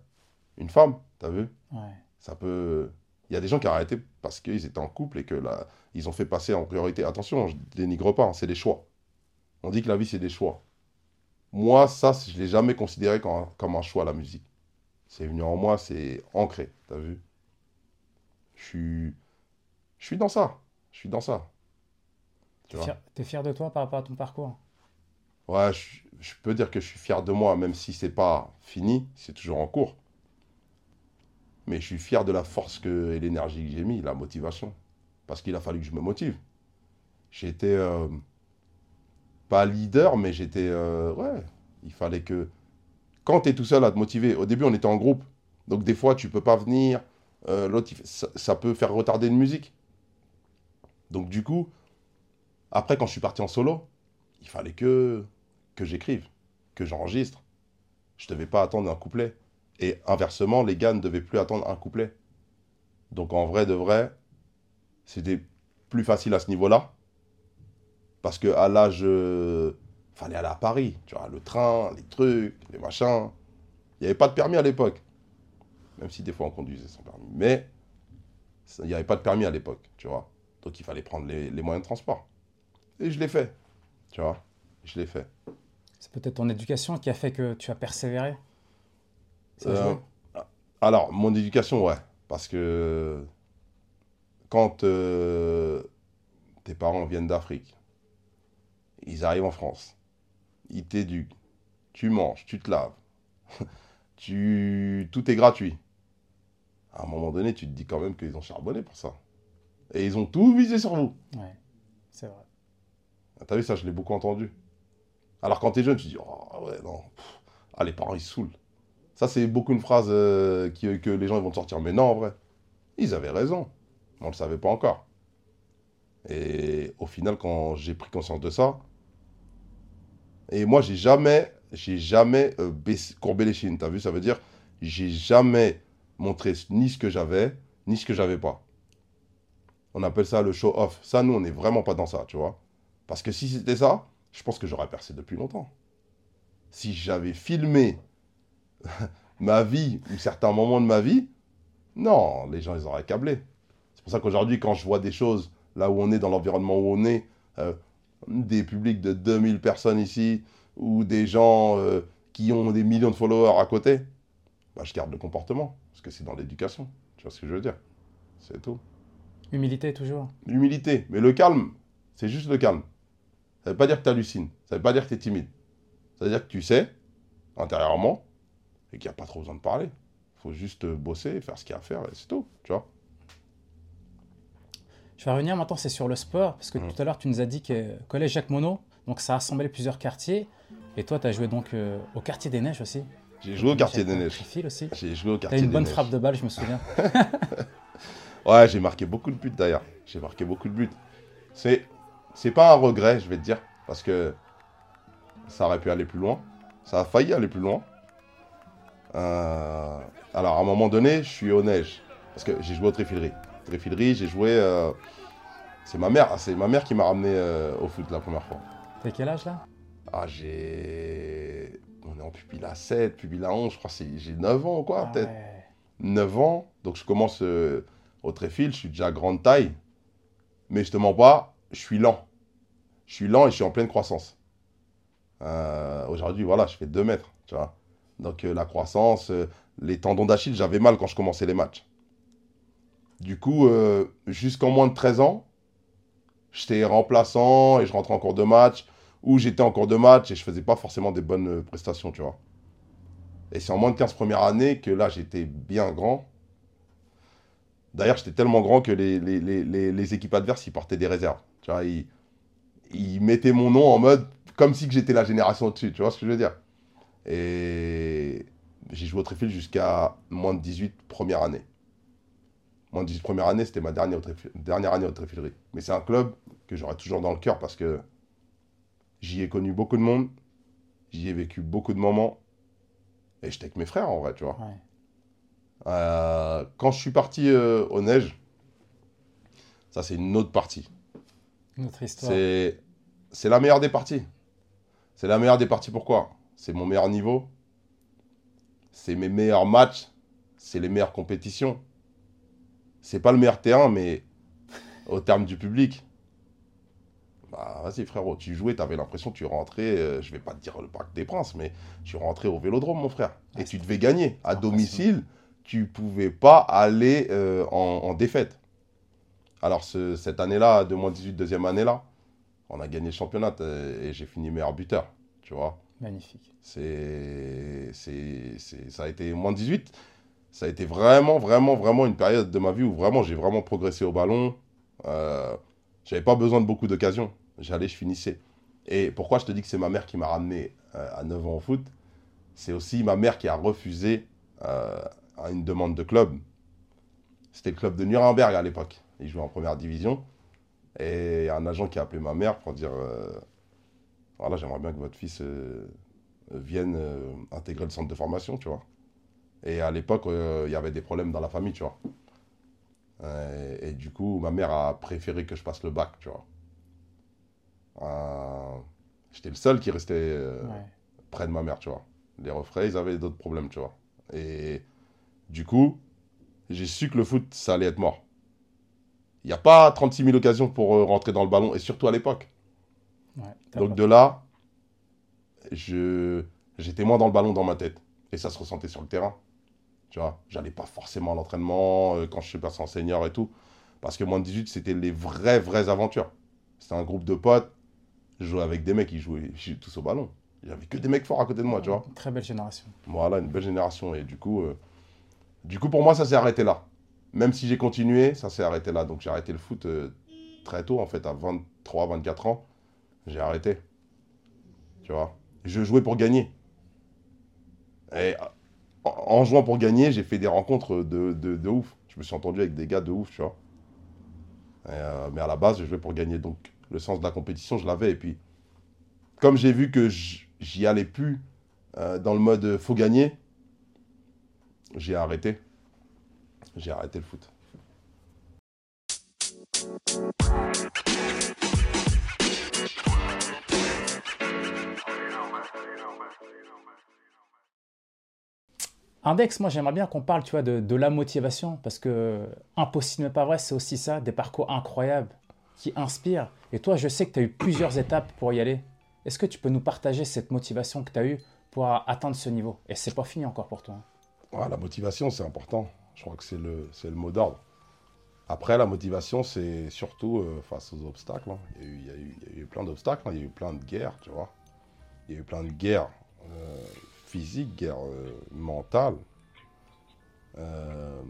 une femme, t'as vu? Ouais. ça peut. Il y a des gens qui ont arrêté parce qu'ils étaient en couple et que là, ils ont fait passer en priorité. Attention, je dénigre pas, hein, c'est des choix. On dit que la vie, c'est des choix. Moi, ça, je ne l'ai jamais considéré comme, comme un choix, la musique. C'est venu en moi, c'est ancré, t'as vu? Je suis. Je suis dans ça. Je suis dans ça. Tu T'es vois? Fier, t'es fier de toi par rapport à ton parcours? Ouais, je, je peux dire que je suis fier de moi, même si c'est pas fini, c'est toujours en cours. Mais je suis fier de la force que, et l'énergie que j'ai mis, la motivation. Parce qu'il a fallu que je me motive. J'étais euh, pas leader, mais j'étais. euh, ouais, il fallait que. Quand tu es tout seul à te motiver, au début on était en groupe. Donc des fois tu peux pas venir. euh, L'autre, ça, ça peut faire retarder une musique. Donc du coup, après quand je suis parti en solo, il fallait que, que j'écrive, que j'enregistre. Je devais pas attendre un couplet. Et inversement, les gars ne devaient plus attendre un couplet. Donc en vrai de vrai, c'était plus facile à ce niveau-là. Parce que à l'âge. euh, fallait aller à Paris, tu vois, le train, les trucs, les machins. Il n'y avait pas de permis à l'époque. Même si des fois on conduisait sans permis. Mais il n'y avait pas de permis à l'époque, tu vois. Donc il fallait prendre les, les moyens de transport. Et je l'ai fait. Tu vois, je l'ai fait. C'est peut-être ton éducation qui a fait que tu as persévéré? Euh, alors, mon éducation, ouais. Parce que quand euh, tes parents viennent d'Afrique, ils arrivent en France, ils t'éduquent, tu manges, tu te laves, tu... tout est gratuit. À un moment donné, tu te dis quand même qu'ils ont charbonné pour ça. Et ils ont tout misé sur vous. Ouais, c'est vrai. T'as vu ça, je l'ai beaucoup entendu. Alors quand t'es jeune, tu dis, oh ouais, non, pff, ah les parents ils se saoulent. Ça c'est beaucoup une phrase euh, que les gens vont te sortir. Mais non, en vrai, ils avaient raison. On ne le savait pas encore. Et au final, quand j'ai pris conscience de ça, et moi j'ai jamais, j'ai jamais euh, courbé les chines. T'as vu, ça veut dire, j'ai jamais montré ni ce que j'avais, ni ce que j'avais pas. On appelle ça le show-off. Ça, nous, on n'est vraiment pas dans ça, tu vois. Parce que si c'était ça, je pense que j'aurais percé depuis longtemps. Si j'avais filmé ma vie ou certains moments de ma vie, non, les gens, ils auraient câblé. C'est pour ça qu'aujourd'hui, quand je vois des choses là où on est, dans l'environnement où on est, euh, des publics de 2000 personnes ici, ou des gens euh, qui ont des millions de followers à côté, bah, je garde le comportement. Parce que c'est dans l'éducation. Tu vois ce que je veux dire? C'est tout. Humilité toujours. L'humilité. Mais le calme, c'est juste le calme. Ça veut pas dire que tu hallucines. Ça veut pas dire que tu es timide. Ça veut dire que tu sais, intérieurement, et qu'il n'y a pas trop besoin de parler. Il faut juste bosser, faire ce qu'il y a à faire, et c'est tout. Tu vois Je vais revenir maintenant, c'est sur le sport, parce que Mhm. tout à l'heure, tu nous as dit que Collège Jacques Monod, donc ça a assemblé plusieurs quartiers, et toi, tu as joué donc euh, au quartier des Neiges aussi. J'ai joué au quartier des neiges. Aussi. J'ai joué au T'as quartier une des bonne neiges. frappe de balle, je me souviens. Ouais, j'ai marqué beaucoup de buts d'ailleurs. J'ai marqué beaucoup de buts. C'est, c'est pas un regret, je vais te dire, parce que ça aurait pu aller plus loin. Ça a failli aller plus loin. Euh, alors, à un moment donné, je suis au neige. Parce que j'ai joué au tréfilerie. Tréfilerie, j'ai joué. euh, C'est ma mère, c'est ma mère qui m'a ramené euh, au foot la première fois. T'as quel âge là? Ah, j'ai. On est en pupille à 7, pupille à 11, je crois que j'ai 9 ans, quoi, Ah peut-être. ouais. 9 ans, donc je commence au tréfil, je suis déjà grande taille, mais je te mens pas, je suis lent. Je suis lent et je suis en pleine croissance. Aujourd'hui, voilà, je fais 2 mètres, tu vois. Donc euh, la croissance, euh, les tendons d'Achille, j'avais mal quand je commençais les matchs. Du coup, euh, jusqu'en moins de 13 ans, j'étais remplaçant et je rentrais en cours de match, ou j'étais en cours de match et je faisais pas forcément des bonnes prestations, tu vois. Et c'est en moins de 15 premières années que là, j'étais bien grand. D'ailleurs, j'étais tellement grand que les, les, les, équipes adverses, ils portaient des réserves. Tu vois, ils, ils mettaient mon nom en mode comme si j'étais la génération au-dessus. Tu vois ce que je veux dire? Et j'ai joué au Tréfil jusqu'à moins de 18 première année. Moins de 18 première année, c'était ma dernière, dernière année au Tréfilerie. Mais c'est un club que j'aurai toujours dans le cœur parce que j'y ai connu beaucoup de monde, j'y ai vécu beaucoup de moments. Et j'étais avec mes frères en vrai, tu vois. Ouais. Euh, quand je suis parti euh, aux neiges, ça c'est une autre partie. Une autre histoire. C'est la meilleure des parties. C'est la meilleure des parties pourquoi? C'est mon meilleur niveau. C'est mes meilleurs matchs. C'est les meilleures compétitions. C'est pas le meilleur terrain, mais au terme du public. Bah vas-y frérot, tu jouais, t'avais l'impression que tu rentrais, euh, je vais pas te dire le Parc des Princes, mais tu rentrais au Vélodrome mon frère. Et Ouais, tu devais gagner. À domicile, tu pouvais pas aller euh, en, en défaite. Alors ce- cette année-là, de moins 18, deuxième année-là, on a gagné le championnat euh, et j'ai fini meilleur buteur, tu vois. Magnifique. C'est, c'est, c'est- ça a été moins 18. Ça a été vraiment, vraiment, vraiment une période de ma vie où vraiment j'ai vraiment progressé au ballon. Euh, j'avais pas besoin de beaucoup d'occasions. J'allais, je finissais. Et pourquoi je te dis que c'est ma mère qui m'a ramené euh, à 9 ans au foot? C'est aussi ma mère qui a refusé euh, une demande de club. C'était le club de Nuremberg à l'époque. Il jouait en première division. Et un agent qui a appelé ma mère pour dire euh, Voilà, j'aimerais bien que votre fils euh, vienne euh, intégrer le centre de formation, tu vois. Et à l'époque, euh, il y avait des problèmes dans la famille, tu vois. Et du coup, ma mère a préféré que je passe le bac, tu vois. J'étais le seul qui restait Ouais. près de ma mère, tu vois. Les refrains, ils avaient d'autres problèmes, tu vois. Et du coup, j'ai su que le foot, ça allait être mort. Il n'y a pas 36 000 occasions pour rentrer dans le ballon, et surtout à l'époque. Ouais, Donc de là, j'étais moins dans le ballon dans ma tête. Et ça se ressentait sur le terrain. Tu vois, j'allais pas forcément à l'entraînement euh, quand je suis passé en senior et tout. Parce que moins de 18, c'était les vraies, vraies aventures. C'était un groupe de potes. Je jouais avec des mecs qui jouaient ils jouaient tous au ballon. Il y avait que des mecs forts à côté de moi, tu vois. Très belle génération. Voilà, une belle génération. Et du coup, euh, du coup pour moi, ça s'est arrêté là. Même si j'ai continué, ça s'est arrêté là. Donc j'ai arrêté le foot euh, très tôt, en fait, à 23, 24 ans. J'ai arrêté. Tu vois. Je jouais pour gagner. Et en, jouant pour gagner, j'ai fait des rencontres de, de, ouf. Je me suis entendu avec des gars de ouf, tu vois. Euh, mais à la base, je jouais pour gagner. Donc le sens de la compétition, je l'avais. Et puis, comme j'ai vu que j'y allais plus euh, dans le mode euh, faut gagner, j'ai arrêté. J'ai arrêté le foot. Index, moi j'aimerais bien qu'on parle, tu vois, de, la motivation, parce que impossible mais pas vrai, c'est aussi ça, des parcours incroyables qui inspirent. Et toi, je sais que tu as eu plusieurs étapes pour y aller. Est-ce que tu peux nous partager cette motivation que tu as eue pour atteindre ce niveau? Et c'est pas fini encore pour toi. hein. La motivation, c'est important. Je crois que c'est le, mot d'ordre. Après, la motivation, c'est surtout euh, face aux obstacles. hein. Il y a eu plein d'obstacles, hein. il y a eu plein de guerres, tu vois. Il y a eu plein de guerres euh, physiques, guerres euh, mentales, euh,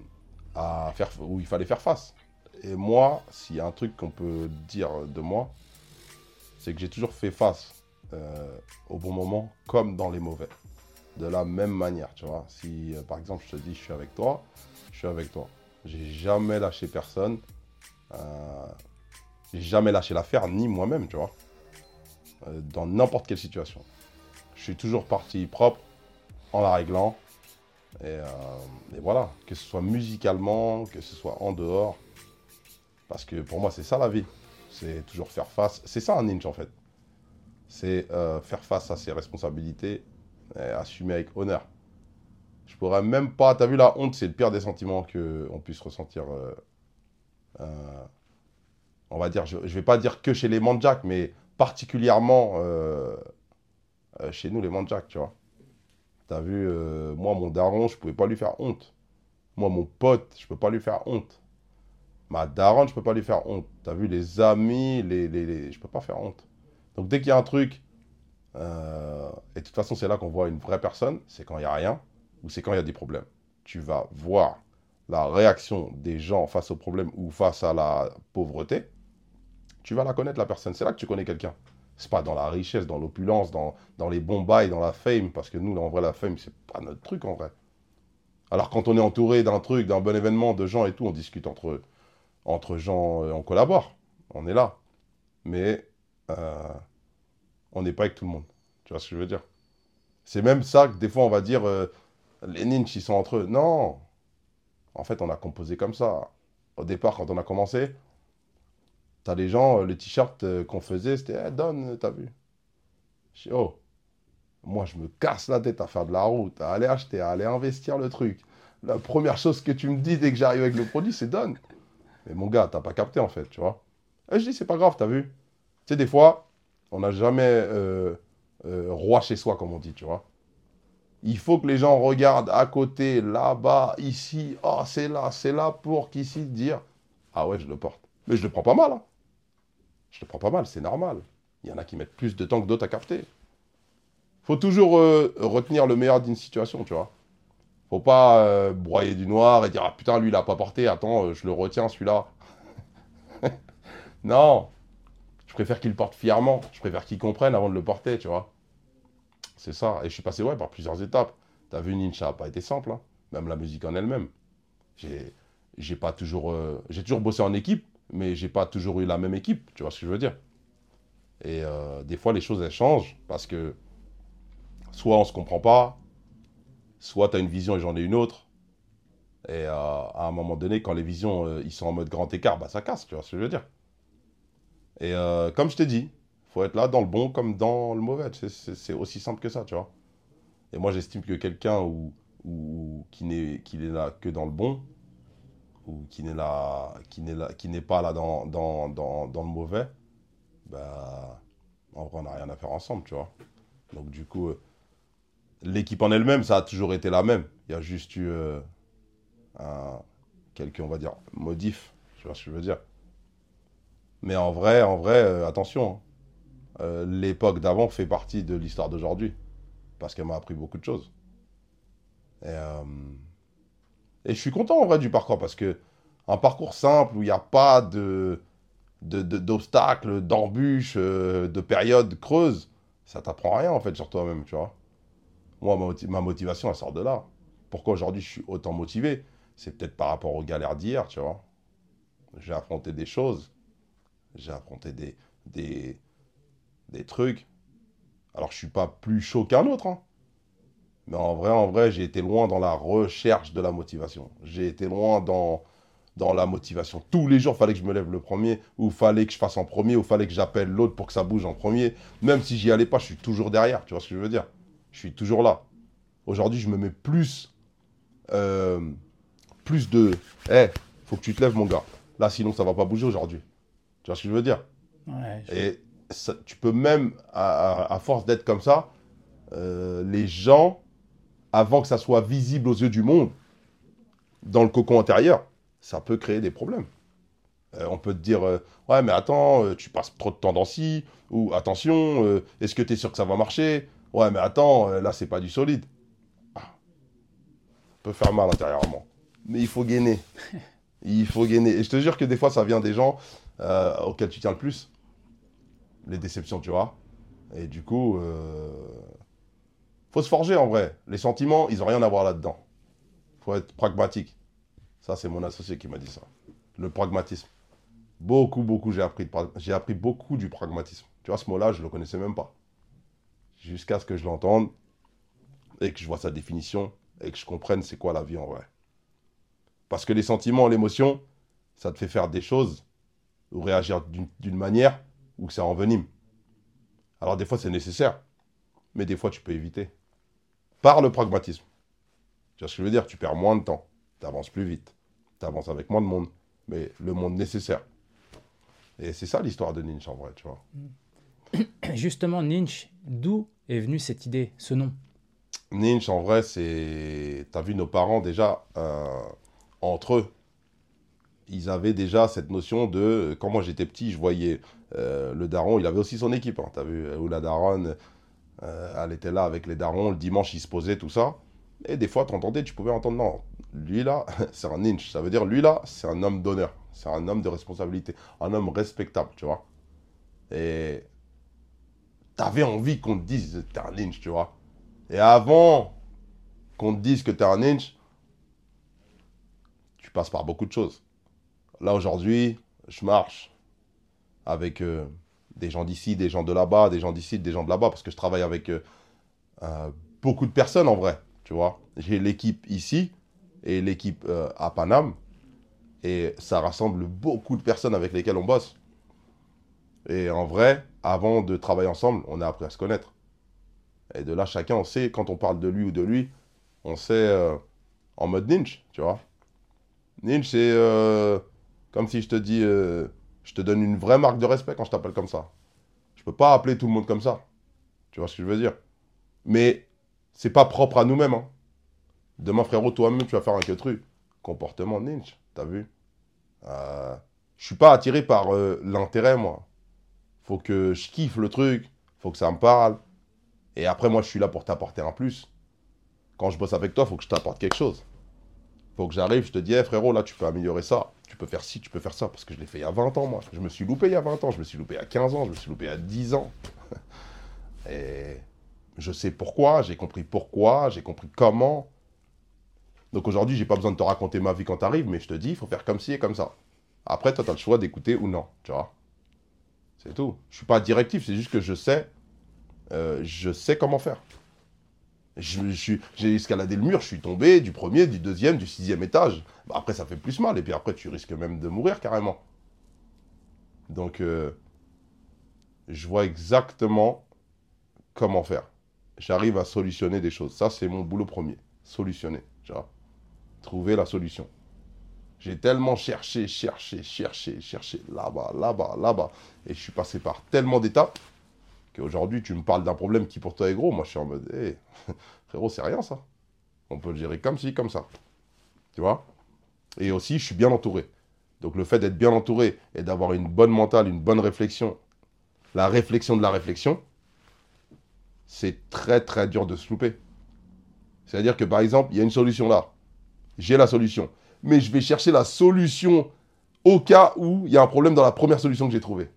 à faire, où il fallait faire face. Et moi, s'il y a un truc qu'on peut dire de moi, c'est que j'ai toujours fait face euh, au bon moment comme dans les mauvais de la même manière, tu vois. Si, par exemple, je te dis, je suis avec toi, je suis avec toi. J'ai jamais lâché personne. J'ai jamais lâché l'affaire, ni moi-même, tu vois. Dans n'importe quelle situation. Je suis toujours parti propre, en la réglant. Et, euh, et voilà, que ce soit musicalement, que ce soit en dehors. Parce que pour moi, c'est ça la vie. C'est toujours faire face. C'est ça un ninja, en fait. C'est euh, faire face à ses responsabilités et assumer avec honneur. Je pourrais même pas. T'as vu la honte, c'est le pire des sentiments que on puisse ressentir. euh, on va dire, je, je vais pas dire que chez les Manjak, mais particulièrement chez nous les Manjak, tu vois. T'as vu, euh, moi mon daron, je pouvais pas lui faire honte. Moi mon pote, je peux pas lui faire honte. Ma daronne, je peux pas lui faire honte. T'as vu les amis, les, les, les- je peux pas faire honte. Donc dès qu'il y a un truc euh, et de toute façon, c'est là qu'on voit une vraie personne, c'est quand il n'y a rien ou c'est quand il y a des problèmes. Tu vas voir la réaction des gens face au problème ou face à la pauvreté. Tu vas la connaître, la personne. C'est là que tu connais quelqu'un. C'est pas dans la richesse, dans l'opulence, dans, dans les bons bails, dans la fame, parce que nous, en vrai, la fame, c'est pas notre truc, en vrai. Alors, quand on est entouré d'un truc, d'un bon événement, de gens et tout, on discute entre, entre gens, euh, on collabore. On est là. Mais euh, on n'est pas avec tout le monde. Tu vois ce que je veux dire? C'est même ça que des fois on va dire euh, les ninjas ils sont entre eux. Non En fait, on a composé comme ça. Au départ, quand on a commencé, t'as les gens, euh, le t-shirt euh, qu'on faisait, c'était Eh, donne, t'as vu? Je oh moi je me casse la tête à faire de la route, à aller acheter, à aller investir le truc. La première chose que tu me dis dès que j'arrive avec le produit, c'est donne. Mais mon gars, t'as pas capté en fait, tu vois. Et je dis c'est pas grave, t'as vu? Tu sais, des fois, on n'a jamais euh, roi chez soi, comme on dit, tu vois. Il faut que les gens regardent à côté, là-bas, ici, oh, c'est là, c'est là, pour qu'ici dire Ah ouais, je le porte. Mais je le prends pas mal. hein. Je le prends pas mal, c'est normal. Il y en a qui mettent plus de temps que d'autres à capter. Faut toujours euh, retenir le meilleur d'une situation, tu vois. Faut pas euh, broyer du noir et dire Ah putain, lui, il a pas porté, attends, euh, je le retiens, celui-là. non, je préfère qu'il porte fièrement. Je préfère qu'il comprenne avant de le porter, tu vois. C'est ça. Et je suis passé ouais, par plusieurs étapes. T'as vu, Ninja n'a pas été simple. hein. Même la musique en elle-même. Pas toujours, j'ai toujours bossé en équipe, mais j'ai pas toujours eu la même équipe. Tu vois ce que je veux dire Et euh, des fois, les choses elles changent parce que soit on se comprend pas, soit tu as une vision et j'en ai une autre. Et euh, à un moment donné, quand les visions euh, ils sont en mode grand écart, bah ça casse. Tu vois ce que je veux dire et comme je t'ai dit, faut être là dans le bon comme dans le mauvais. C'est- aussi simple que ça, tu vois. Et moi, j'estime que quelqu'un ou, ou qui n'est là que dans le bon, ou qui n'est là, qui n'est là, qui n'est pas là dans, dans, dans, le mauvais, bah, en vrai, on n'a rien à faire ensemble, tu vois. Donc, du coup, euh, l'équipe en elle-même, ça a toujours été la même. Il y a juste eu euh, un, quelques, on va dire, modifs, tu vois ce que je veux dire? Mais en vrai, en vrai, euh, attention, hein. L'époque d'avant fait partie de l'histoire d'aujourd'hui, parce qu'elle m'a appris beaucoup de choses. Et, et je suis content en vrai du parcours, parce que un parcours simple où il n'y a pas d'obstacles, d'embûches, euh, de périodes creuses, ça t'apprend rien en fait sur toi-même, tu vois. Moi, ma, moti- ma motivation, elle sort de là. Pourquoi aujourd'hui je suis autant motivé? C'est peut-être par rapport aux galères d'hier, tu vois. J'ai affronté des choses, j'ai affronté des, des, trucs. Alors je suis pas plus chaud qu'un autre, hein. Mais en vrai, en vrai, j'ai été loin dans la recherche de la motivation. J'ai été loin dans, dans la motivation. Tous les jours, fallait que je me lève le premier, ou fallait que je fasse en premier, ou fallait que j'appelle l'autre pour que ça bouge en premier. Même si j'y allais pas, je suis toujours derrière. Tu vois ce que je veux dire? Je suis toujours là. Aujourd'hui, je me mets plus, euh, plus de, eh, faut que tu te lèves, mon gars. Là, sinon, ça va pas bouger aujourd'hui. Tu vois ce que je veux dire? Ouais, je- et ça- tu peux même, à, à- à force d'être comme ça, euh, les gens, avant que ça soit visible aux yeux du monde, dans le cocon intérieur, ça peut créer des problèmes. Euh, on peut te dire, euh, ouais, mais attends, euh, tu passes trop de temps dans ci, ou attention, est-ce que tu es sûr que ça va marcher? Ouais, mais attends, là, c'est pas du solide. Ah. Ça peut faire mal intérieurement. Mais il faut gainer. il faut gainer. Et je te jure que des fois, ça vient des gens auxquels tu tiens le plus les déceptions, tu vois. Et du coup, faut se forger en vrai. Les sentiments, ils ont rien à voir là-dedans. faut être pragmatique. Ça, c'est mon associé qui m'a dit ça. Le pragmatisme. Beaucoup, beaucoup, j'ai appris, j'ai appris beaucoup du pragmatisme. Tu vois, ce mot-là, je le connaissais même pas. Jusqu'à ce que je l'entende et que je vois sa définition et que je comprenne c'est quoi la vie en vrai. Parce que les sentiments, l'émotion, ça te fait faire des choses ou réagir d'une manière ou que ça envenime. Alors des fois c'est nécessaire, mais des fois tu peux éviter. Par le pragmatisme. Tu vois ce que je veux dire? Tu perds moins de temps, tu avances plus vite, tu avances avec moins de monde, mais le monde nécessaire. Et c'est ça l'histoire de Ninja en vrai, tu vois. Justement, Ninch, d'où est venue cette idée, ce nom? Ninja en vrai, c'est. T'as vu nos parents déjà, euh, entre eux, ils avaient déjà cette notion de. Quand moi j'étais petit, je voyais euh, le daron, il avait aussi son équipe. Hein, T'as vu, où la daronne, euh, elle était là avec les darons, le dimanche ils se posaient, tout ça. Et des fois, t'entendais, tu pouvais entendre, non, lui là, c'est un ninja. Ça veut dire, lui là, c'est un homme d'honneur. C'est un homme de responsabilité. Un homme respectable, tu vois. Et. T'avais envie qu'on te dise, t'es un ninja, tu vois. Et avant qu'on te dise que t'es un ninja, tu passes par beaucoup de choses. Là, aujourd'hui, je marche avec euh, des gens d'ici, des gens de là-bas, des gens d'ici, des gens de là-bas, parce que je travaille avec euh, euh, beaucoup de personnes en vrai, tu vois. J'ai l'équipe ici et l'équipe euh, à Paname, et ça rassemble beaucoup de personnes avec lesquelles on bosse. Et en vrai, avant de travailler ensemble, on a appris à se connaître. Et de là, chacun, on sait, quand on parle de lui ou de lui, on sait en mode ninja, tu vois. Ninja, c'est comme si je te dis, je te donne une vraie marque de respect quand je t'appelle comme ça. Je peux pas appeler tout le monde comme ça. Tu vois ce que je veux dire? Mais c'est pas propre à nous-mêmes. hein. Demain, frérot, toi-même, tu vas faire un queutru. Comportement ninja, t'as vu? Euh, Je suis pas attiré par euh, l'intérêt, moi. Faut que je kiffe le truc, faut que ça me parle. Et après, moi, je suis là pour t'apporter un plus. Quand je bosse avec toi, faut que je t'apporte quelque chose. Faut que j'arrive, je te dis, Eh, frérot, là, tu peux améliorer ça. Tu peux faire ci, tu peux faire ça. Parce que je l'ai fait il y a 20 ans, moi. Je me suis loupé il y a 20 ans, je me suis loupé a 15 ans, je me suis loupé a 10 ans. Et je sais pourquoi, j'ai compris pourquoi, j'ai compris comment. Donc aujourd'hui, j'ai pas besoin de te raconter ma vie quand t'arrives, mais je te dis, il faut faire comme ci et comme ça. Après, toi, tu as le choix d'écouter ou non, tu vois. C'est tout. Je suis pas directif, c'est juste que je sais, euh, je sais comment faire. J'ai escaladé le mur, je suis tombé du premier, du deuxième, du sixième étage. Bah, après, ça fait plus mal, et puis après, tu risques même de mourir carrément. Donc, euh, je vois exactement comment faire. J'arrive à solutionner des choses. Ça, c'est mon boulot premier. Solutionner, vois. Trouver la solution. J'ai tellement cherché, cherché, cherché, cherché, là-bas, là-bas, là-bas. Et je suis passé par tellement d'étapes qu'aujourd'hui, tu me parles d'un problème qui pour toi est gros. Moi, je suis en mode, hé, frérot, c'est rien ça. On peut le gérer comme ci, comme ça. Tu vois? Et aussi, je suis bien entouré. Donc le fait d'être bien entouré et d'avoir une bonne mentale, une bonne réflexion, la réflexion de la réflexion, c'est très très dur de se louper. C'est-à-dire que par exemple, il y a une solution là. J'ai la solution. Mais je vais chercher la solution au cas où il y a un problème dans la première solution que j'ai trouvée.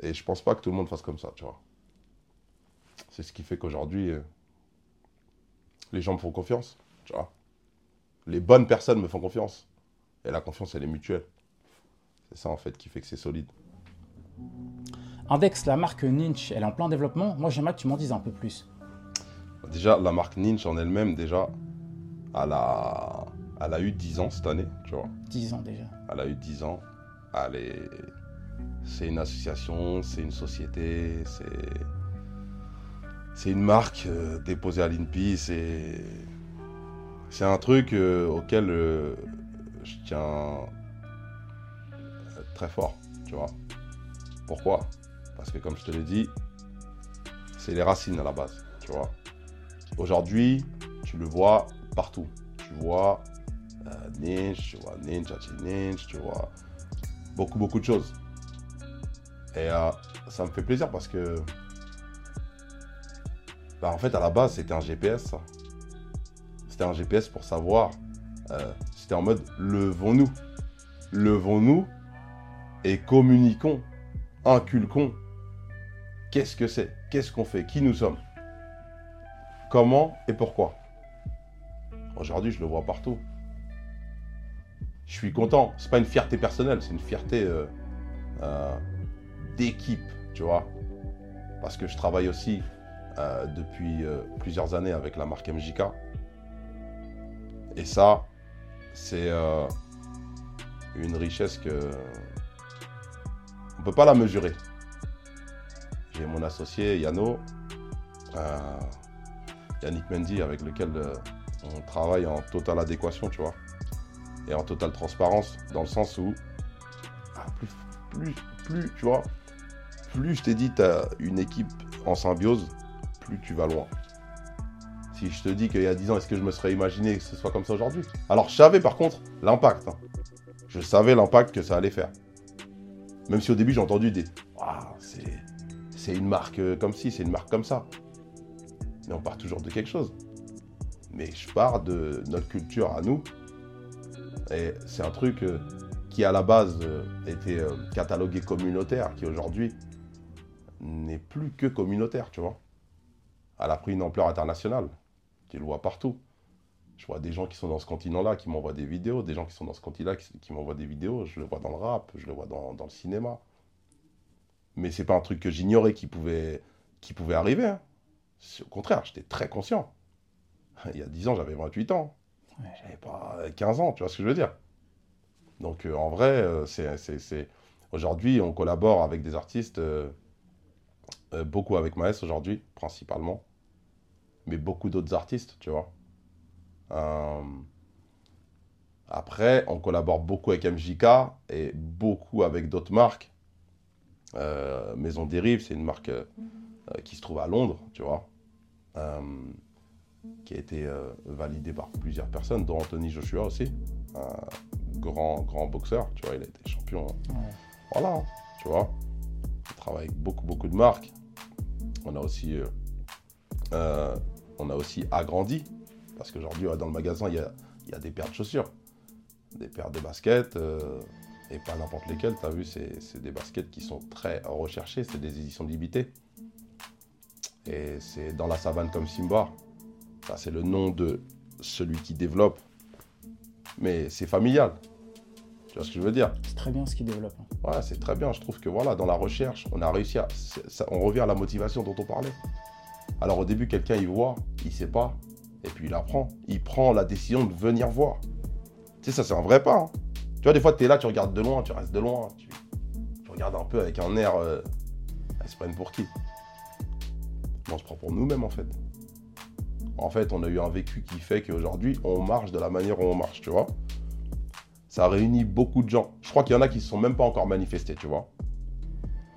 Et je pense pas que tout le monde fasse comme ça, tu vois. C'est ce qui fait qu'aujourd'hui, euh, les gens me font confiance, tu vois. Les bonnes personnes me font confiance. Et la confiance, elle est mutuelle. C'est ça, en fait, qui fait que c'est solide. Index, la marque Ninch, elle est en plein développement. Moi, j'aimerais que tu m'en dises un peu plus. Déjà, la marque Ninch en elle-même, déjà, elle a, elle a eu 10 ans cette année, tu vois. 10 ans déjà. Elle a eu 10 ans. Elle est... C'est une association, c'est une société, c'est... C'est une marque euh, déposée à l'INPI, c'est... C'est un truc euh, auquel euh, je tiens très fort, tu vois. Pourquoi? Parce que comme je te l'ai dit, c'est les racines à la base, tu vois. Aujourd'hui, tu le vois partout. Tu vois Ninja, tu vois Ninja, tu vois beaucoup, beaucoup de choses. Et euh, ça me fait plaisir parce que, bah, en fait, à la base, c'était un GPS. C'était un GPS pour savoir. euh, c'était en mode levons-nous. Levons-nous et communiquons, inculquons. Qu'est-ce que c'est Qu'est-ce qu'on fait Qui nous sommes Comment et pourquoi Aujourd'hui, je le vois partout. Je suis content. C'est pas une fierté personnelle, c'est une fierté euh, d'équipe, tu vois. Parce que je travaille aussi euh, depuis euh, plusieurs années avec la marque MJK. Et ça, c'est euh, une richesse que on peut pas la mesurer. J'ai mon associé Yano, Yannick Mendy, avec lequel on travaille en totale adéquation, tu vois, et en totale transparence, dans le sens où ah, plus, plus, plus, tu vois, plus je t'ai dit, tu une équipe en symbiose, plus tu vas loin. Si je te dis qu'il y a 10 ans, est-ce que je me serais imaginé que ce soit comme ça aujourd'hui? Alors, je savais par contre l'impact. hein. Je savais l'impact que ça allait faire. Même si au début, j'ai entendu des Waouh, c'est une marque euh, comme ci, c'est une marque comme ça. Mais on part toujours de quelque chose. Mais je pars de notre culture à nous. Et c'est un truc euh, qui, à la base, euh, était catalogué communautaire, qui aujourd'hui n'est plus que communautaire, tu vois. Elle a pris une ampleur internationale. Tu le vois partout. Je vois des gens qui sont dans ce continent-là qui m'envoient des vidéos, des gens qui sont dans ce continent-là qui, qui m'envoient des vidéos. Je le vois dans le rap, je le vois dans, dans le cinéma. Mais c'est pas un truc que j'ignorais qui pouvait, qui pouvait arriver. hein. Au contraire, j'étais très conscient. Il y a 10 ans, j'avais 28 ans. J'avais pas 15 ans, tu vois ce que je veux dire. Donc euh, en vrai, euh, c'est, c'est- c'est- aujourd'hui, on collabore avec des artistes, euh, euh, beaucoup avec Maes aujourd'hui, principalement, mais beaucoup d'autres artistes, tu vois. Euh, Après, on collabore beaucoup avec MJK et beaucoup avec d'autres marques. Euh, Maison Dérive, c'est une marque qui se trouve à Londres, tu vois, qui a été validée par plusieurs personnes, dont Anthony Joshua aussi, un grand, grand boxeur, tu vois, il a été champion. Ouais. Voilà, tu vois. Travaille avec beaucoup, beaucoup de marques. On a aussi, euh, euh, on a aussi agrandi, parce qu'aujourd'hui, dans le magasin, il y a, y a des paires de chaussures, des paires de baskets, euh, et pas n'importe lesquelles, tu as vu, c'est des baskets qui sont très recherchées, c'est des éditions limitées. Et c'est dans la savane comme Simba. Ça, c'est le nom de celui qui développe. Mais c'est familial. Tu vois ce que je veux dire? C'est très bien ce qu'il développe. Ouais, c'est très bien. Je trouve que voilà, dans la recherche, on a réussi à. on revient à la motivation dont on parlait. Alors au début, quelqu'un il voit, il sait pas, et puis il apprend. Il prend la décision de venir voir. Tu sais, ça c'est un vrai pas. hein. Tu vois, des fois, tu es là, tu regardes de loin, tu restes de loin. Tu, regardes un peu avec un air. Euh, ils se prennent pour qui? On se prend pour nous-mêmes en fait. En fait, on a eu un vécu qui fait qu'aujourd'hui, on marche de la manière où on marche, tu vois. Ça réunit beaucoup de gens. Je crois qu'il y en a qui ne se sont même pas encore manifestés, tu vois.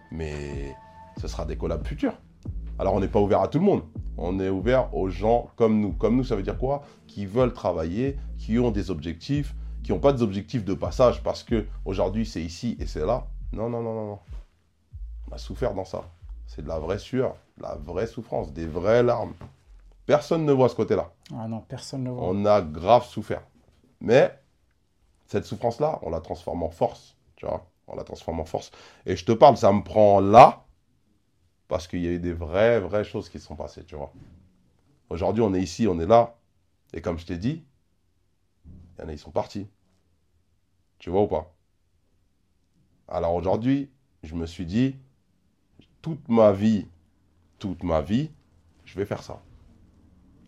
Mais ce sera des collabs futurs. Alors on n'est pas ouvert à tout le monde. On est ouvert aux gens comme nous. Comme nous, ça veut dire quoi? Qui veulent travailler, qui ont des objectifs, qui n'ont pas des objectifs de passage parce que aujourd'hui c'est ici et c'est là. Non, non, non, non, non. On a souffert dans ça. C'est de la vraie sueur, de la vraie souffrance, des vraies larmes. Personne ne voit ce côté-là. Ah non, personne ne voit. On a grave souffert. Mais cette souffrance-là, on la transforme en force. Tu vois On la transforme en force. Et je te parle, ça me prend là parce qu'il y a eu des vraies, vraies choses qui se sont passées, tu vois. Aujourd'hui, on est ici, on est là. Et comme je t'ai dit, il y en a, ils sont partis. Tu vois ou pas? Alors aujourd'hui, je me suis dit, toute ma vie, toute ma vie, je vais faire ça.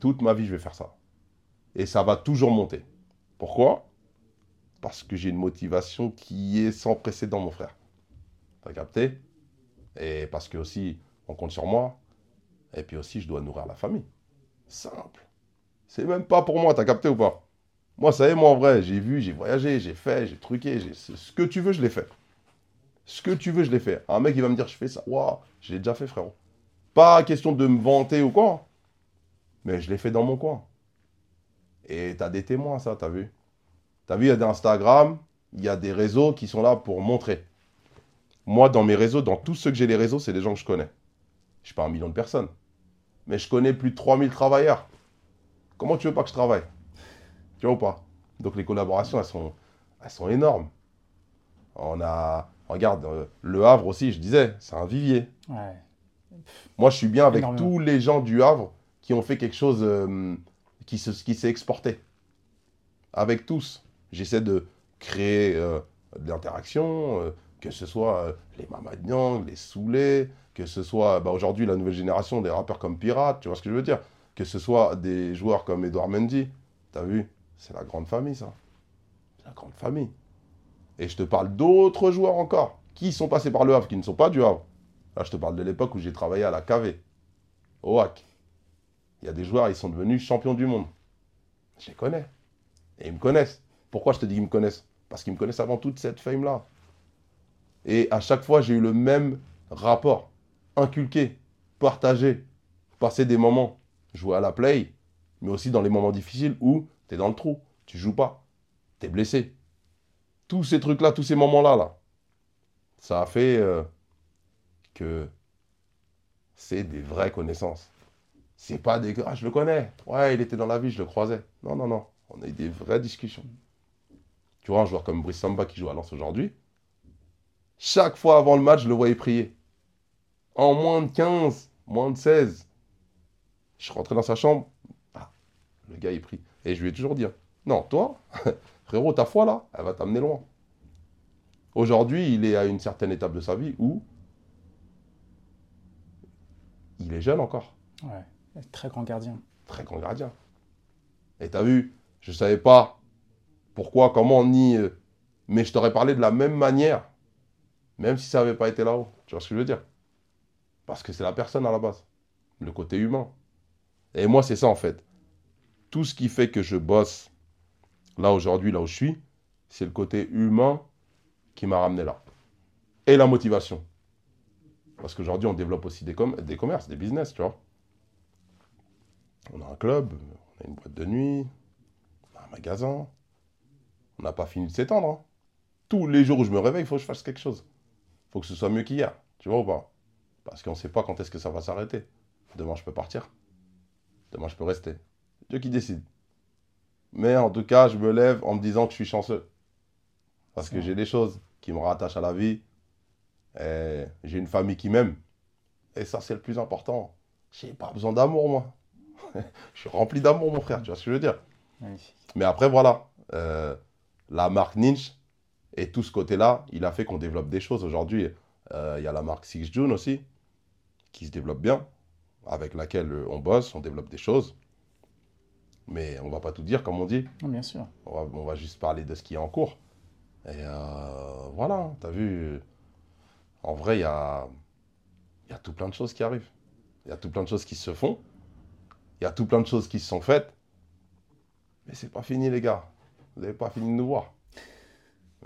Toute ma vie, je vais faire ça. Et ça va toujours monter. Pourquoi? Parce que j'ai une motivation qui est sans précédent, mon frère. T'as capté? Et parce que aussi, on compte sur moi. Et puis aussi, je dois nourrir la famille. Simple. C'est même pas pour moi, t'as capté ou pas? Moi, ça y est, moi, en vrai, j'ai vu, j'ai voyagé, j'ai fait, j'ai truqué, ce que tu veux, je l'ai fait. Ce que tu veux, je l'ai fait. Un mec, il va me dire, je fais ça. Waouh, je l'ai déjà fait, frérot. Pas question de me vanter ou quoi. Mais je l'ai fait dans mon coin. Et t'as des témoins, ça, t'as vu? T'as vu, il y a des Instagram, il y a des réseaux qui sont là pour montrer. Moi, dans mes réseaux, dans tous ceux que j'ai les réseaux, c'est des gens que je connais. Je suis pas un million de personnes. Mais je connais plus de 3000 travailleurs. Comment tu veux pas que je travaille? Tu vois ou pas? Donc les collaborations, elles sont, elles sont énormes. On a, regarde, euh, Le Havre aussi, je disais, c'est un vivier. Ouais. Moi, je suis bien avec Énormément. tous les gens du Havre qui ont fait quelque chose euh, qui se- qui s'est exporté. Avec tous. J'essaie de créer euh, de l'interaction, euh, que ce soit euh, les Mamadiang, les Soulés, que ce soit bah, aujourd'hui la nouvelle génération des rappeurs comme Pirate, tu vois ce que je veux dire? Que ce soit des joueurs comme Edouard Mendy. T'as vu? C'est la grande famille, ça. C'est la grande famille. Et je te parle d'autres joueurs encore qui sont passés par le Havre, qui ne sont pas du Havre. Là, je te parle de l'époque où j'ai travaillé à la KV, au HAC. Il y a des joueurs, ils sont devenus champions du monde. Je les connais. Et ils me connaissent. Pourquoi je te dis qu'ils me connaissent? Parce qu'ils me connaissent avant toute cette fame-là. Et à chaque fois, j'ai eu le même rapport. Inculqué, partagé, passer des moments, jouer à la play, mais aussi dans les moments difficiles où tu es dans le trou, tu joues pas, tu es blessé. Tous ces trucs-là, tous ces moments-là, là, ça a fait euh, que c'est des vraies connaissances. C'est pas des ah je le connais, ouais il était dans la vie, je le croisais. Non non non, on a eu des vraies discussions. Tu vois un joueur comme Brice Samba qui joue à Lens aujourd'hui, chaque fois avant le match je le voyais prier. En moins de 15, moins de 16, je rentrais dans sa chambre, ah, le gars il prie. Et je lui ai toujours dit, non toi, frérot ta foi là, elle va t'amener loin. Aujourd'hui il est à une certaine étape de sa vie où il est jeune encore Ouais. Très grand gardien. très grand gardien. Et t'as vu, je savais pas pourquoi, comment, ni. euh, mais je t'aurais parlé de la même manière, même si ça n'avait pas été là-haut. Tu vois ce que je veux dire? Parce que c'est la personne à la base, le côté humain. Et moi, c'est ça en fait. Tout ce qui fait que je bosse là aujourd'hui, là où je suis, c'est le côté humain qui m'a ramené là. Et la motivation. Parce qu'aujourd'hui, on développe aussi des, des commerces, des business, tu vois. On a un club, on a une boîte de nuit, on a un magasin. On n'a pas fini de s'étendre. hein. Tous les jours où je me réveille, il faut que je fasse quelque chose. Il faut que ce soit mieux qu'hier. Tu vois ou pas? Parce qu'on ne sait pas quand est-ce que ça va s'arrêter. Demain, je peux partir. Demain, je peux rester. Dieu qui décide. Mais en tout cas, je me lève en me disant que je suis chanceux. Parce que j'ai des choses qui me rattachent à la vie. Et j'ai une famille qui m'aime. Et ça, c'est le plus important. J'ai pas besoin d'amour, moi. je suis rempli d'amour, mon frère. Tu vois ce que je veux dire? Magnifique. mais après, voilà, euh, la marque Ninja et tout ce côté-là, il a fait qu'on développe des choses. Aujourd'hui, euh, il y a la marque Six June aussi, qui se développe bien, avec laquelle euh, on bosse, on développe des choses. Mais on va pas tout dire, comme on dit. Non, bien sûr. On va, on va juste parler de ce qui est en cours. Et euh, voilà, tu as vu, en vrai, il y a, y a tout plein de choses qui arrivent. Il y a tout plein de choses qui se font. Il y a tout plein de choses qui se sont faites. Mais c'est pas fini, les gars. Vous n'avez pas fini de nous voir.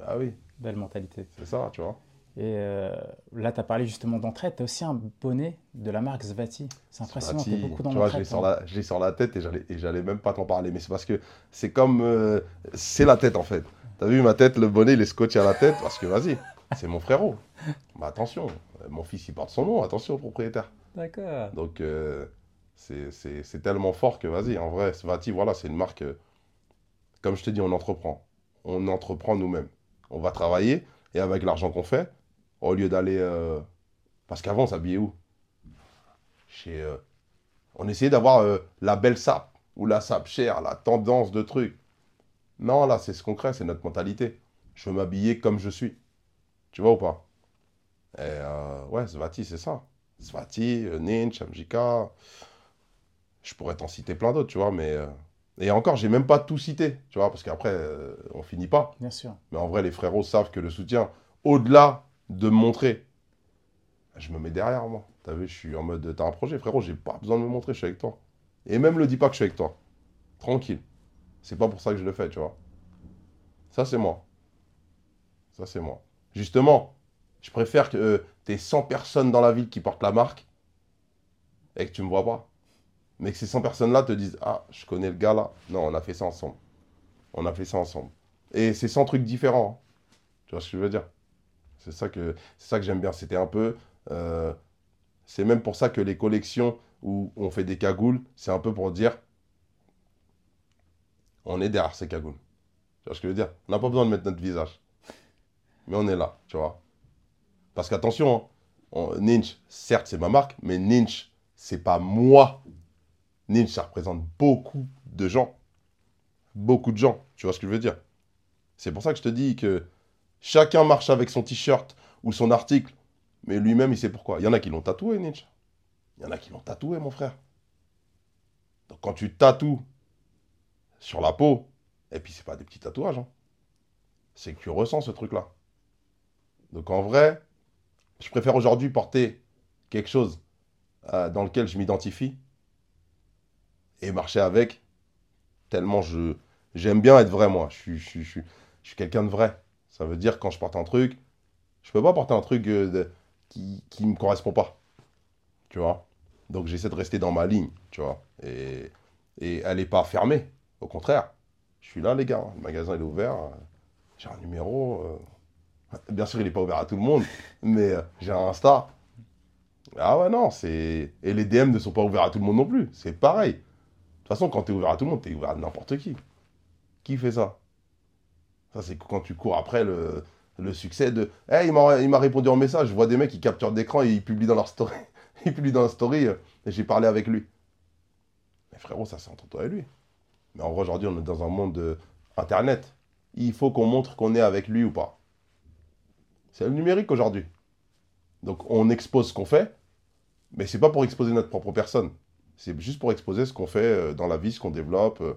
Ah oui, Belle mentalité. c'est ça, tu vois. Et euh, là, tu as parlé justement d'entraide. Tu as aussi un bonnet de la marque Zvati. C'est impressionnant, tu Svati, beaucoup dans tu vois, je l'ai l'entraide. sur, toi. la, je l'ai sur la tête et j'allais, même pas t'en parler. Mais c'est parce que c'est comme. euh, c'est la tête en fait. T'as vu ma tête, le bonnet, il est scotché à la tête parce que vas-y, c'est mon frérot. Mais attention, euh, mon fils il porte son nom, attention au propriétaire. D'accord. Donc euh, c'est tellement fort que vas-y, en vrai, Svati, voilà, c'est une marque. Comme je te dis, on entreprend. On entreprend nous-mêmes. On va travailler et avec l'argent qu'on fait, au lieu d'aller. euh, Parce qu'avant, on s'habillait où? Chez. euh, On essayait d'avoir euh, la belle sape ou la sape chère, la tendance de trucs. Non, là, c'est ce qu'on crée, c'est notre mentalité. Je veux m'habiller comme je suis. Tu vois ou pas? Et ouais, Svati, c'est ça. Svati, Ninch, MJK. Je pourrais t'en citer plein d'autres, tu vois, mais. Et encore, j'ai même pas tout cité, tu vois, parce qu'après, euh, on finit pas. Bien sûr. Mais en vrai, les frérots savent que le soutien, au-delà de me montrer, je me mets derrière moi. T'as vu, je suis en mode, t'as un projet, frérot, j'ai pas besoin de me montrer, je suis avec toi. Et même le dis pas que je suis avec toi. Tranquille. C'est pas pour ça que je le fais, tu vois. Ça, c'est moi. Ça, c'est moi. Justement, je préfère que euh, t'aies 100 personnes dans la ville qui portent la marque et que tu me vois pas. Mais que ces 100 personnes-là te disent Ah, je connais le gars là. Non, on a fait ça ensemble. On a fait ça ensemble. Et c'est 100 trucs différents. hein. Tu vois ce que je veux dire? C'est ça que, ça que j'aime bien. C'était un peu. euh, c'est même pour ça que les collections où on fait des cagoules, c'est un peu pour dire on est derrière ces cagoules. Tu vois ce que je veux dire? On n'a pas besoin de mettre notre visage. Mais on est là, tu vois. Parce qu'attention, hein, Ninch, certes, c'est ma marque, mais Ninch, c'est pas moi. Ninch, ça représente beaucoup de gens. Beaucoup de gens. Tu vois ce que je veux dire C'est pour ça que je te dis que chacun marche avec son t-shirt ou son article, mais lui-même, il sait pourquoi. Il y en a qui l'ont tatoué, Ninch. Il y en a qui l'ont tatoué, mon frère. Donc quand tu tatoues sur la peau, et puis c'est pas des petits tatouages, hein, c'est que tu ressens ce truc-là. Donc en vrai, je préfère aujourd'hui porter quelque chose euh, dans lequel je m'identifie et marcher avec, tellement je j'aime bien être vrai moi. Je suis, je je suis, quelqu'un de vrai. Ça veut dire quand je porte un truc, je peux pas porter un truc euh, qui qui me correspond pas. Tu vois? Donc j'essaie de rester dans ma ligne, tu vois? Et, et elle n'est pas fermée. Au contraire, je suis là les gars. Le magasin est ouvert. euh, J'ai un numéro. euh, Bien sûr, il n'est pas ouvert à tout le monde, mais j'ai un Insta. Ah ouais, non, c'est. Et les DM ne sont pas ouverts à tout le monde non plus. C'est pareil. De toute façon, quand tu es ouvert à tout le monde, tu es ouvert à n'importe qui. Qui fait ça? Ça, c'est quand tu cours après le, succès de. Eh, il m'a répondu en message. Je vois des mecs qui capturent d'écran et ils publient dans leur story. ils publient dans leur story euh, j'ai parlé avec lui. Mais frérot, ça, c'est entre toi et lui. Mais en vrai, aujourd'hui, on est dans un monde de Internet. Il faut qu'on montre qu'on est avec lui ou pas. C'est le numérique aujourd'hui. Donc on expose ce qu'on fait, mais c'est pas pour exposer notre propre personne. C'est juste pour exposer ce qu'on fait euh, dans la vie, ce qu'on développe. euh.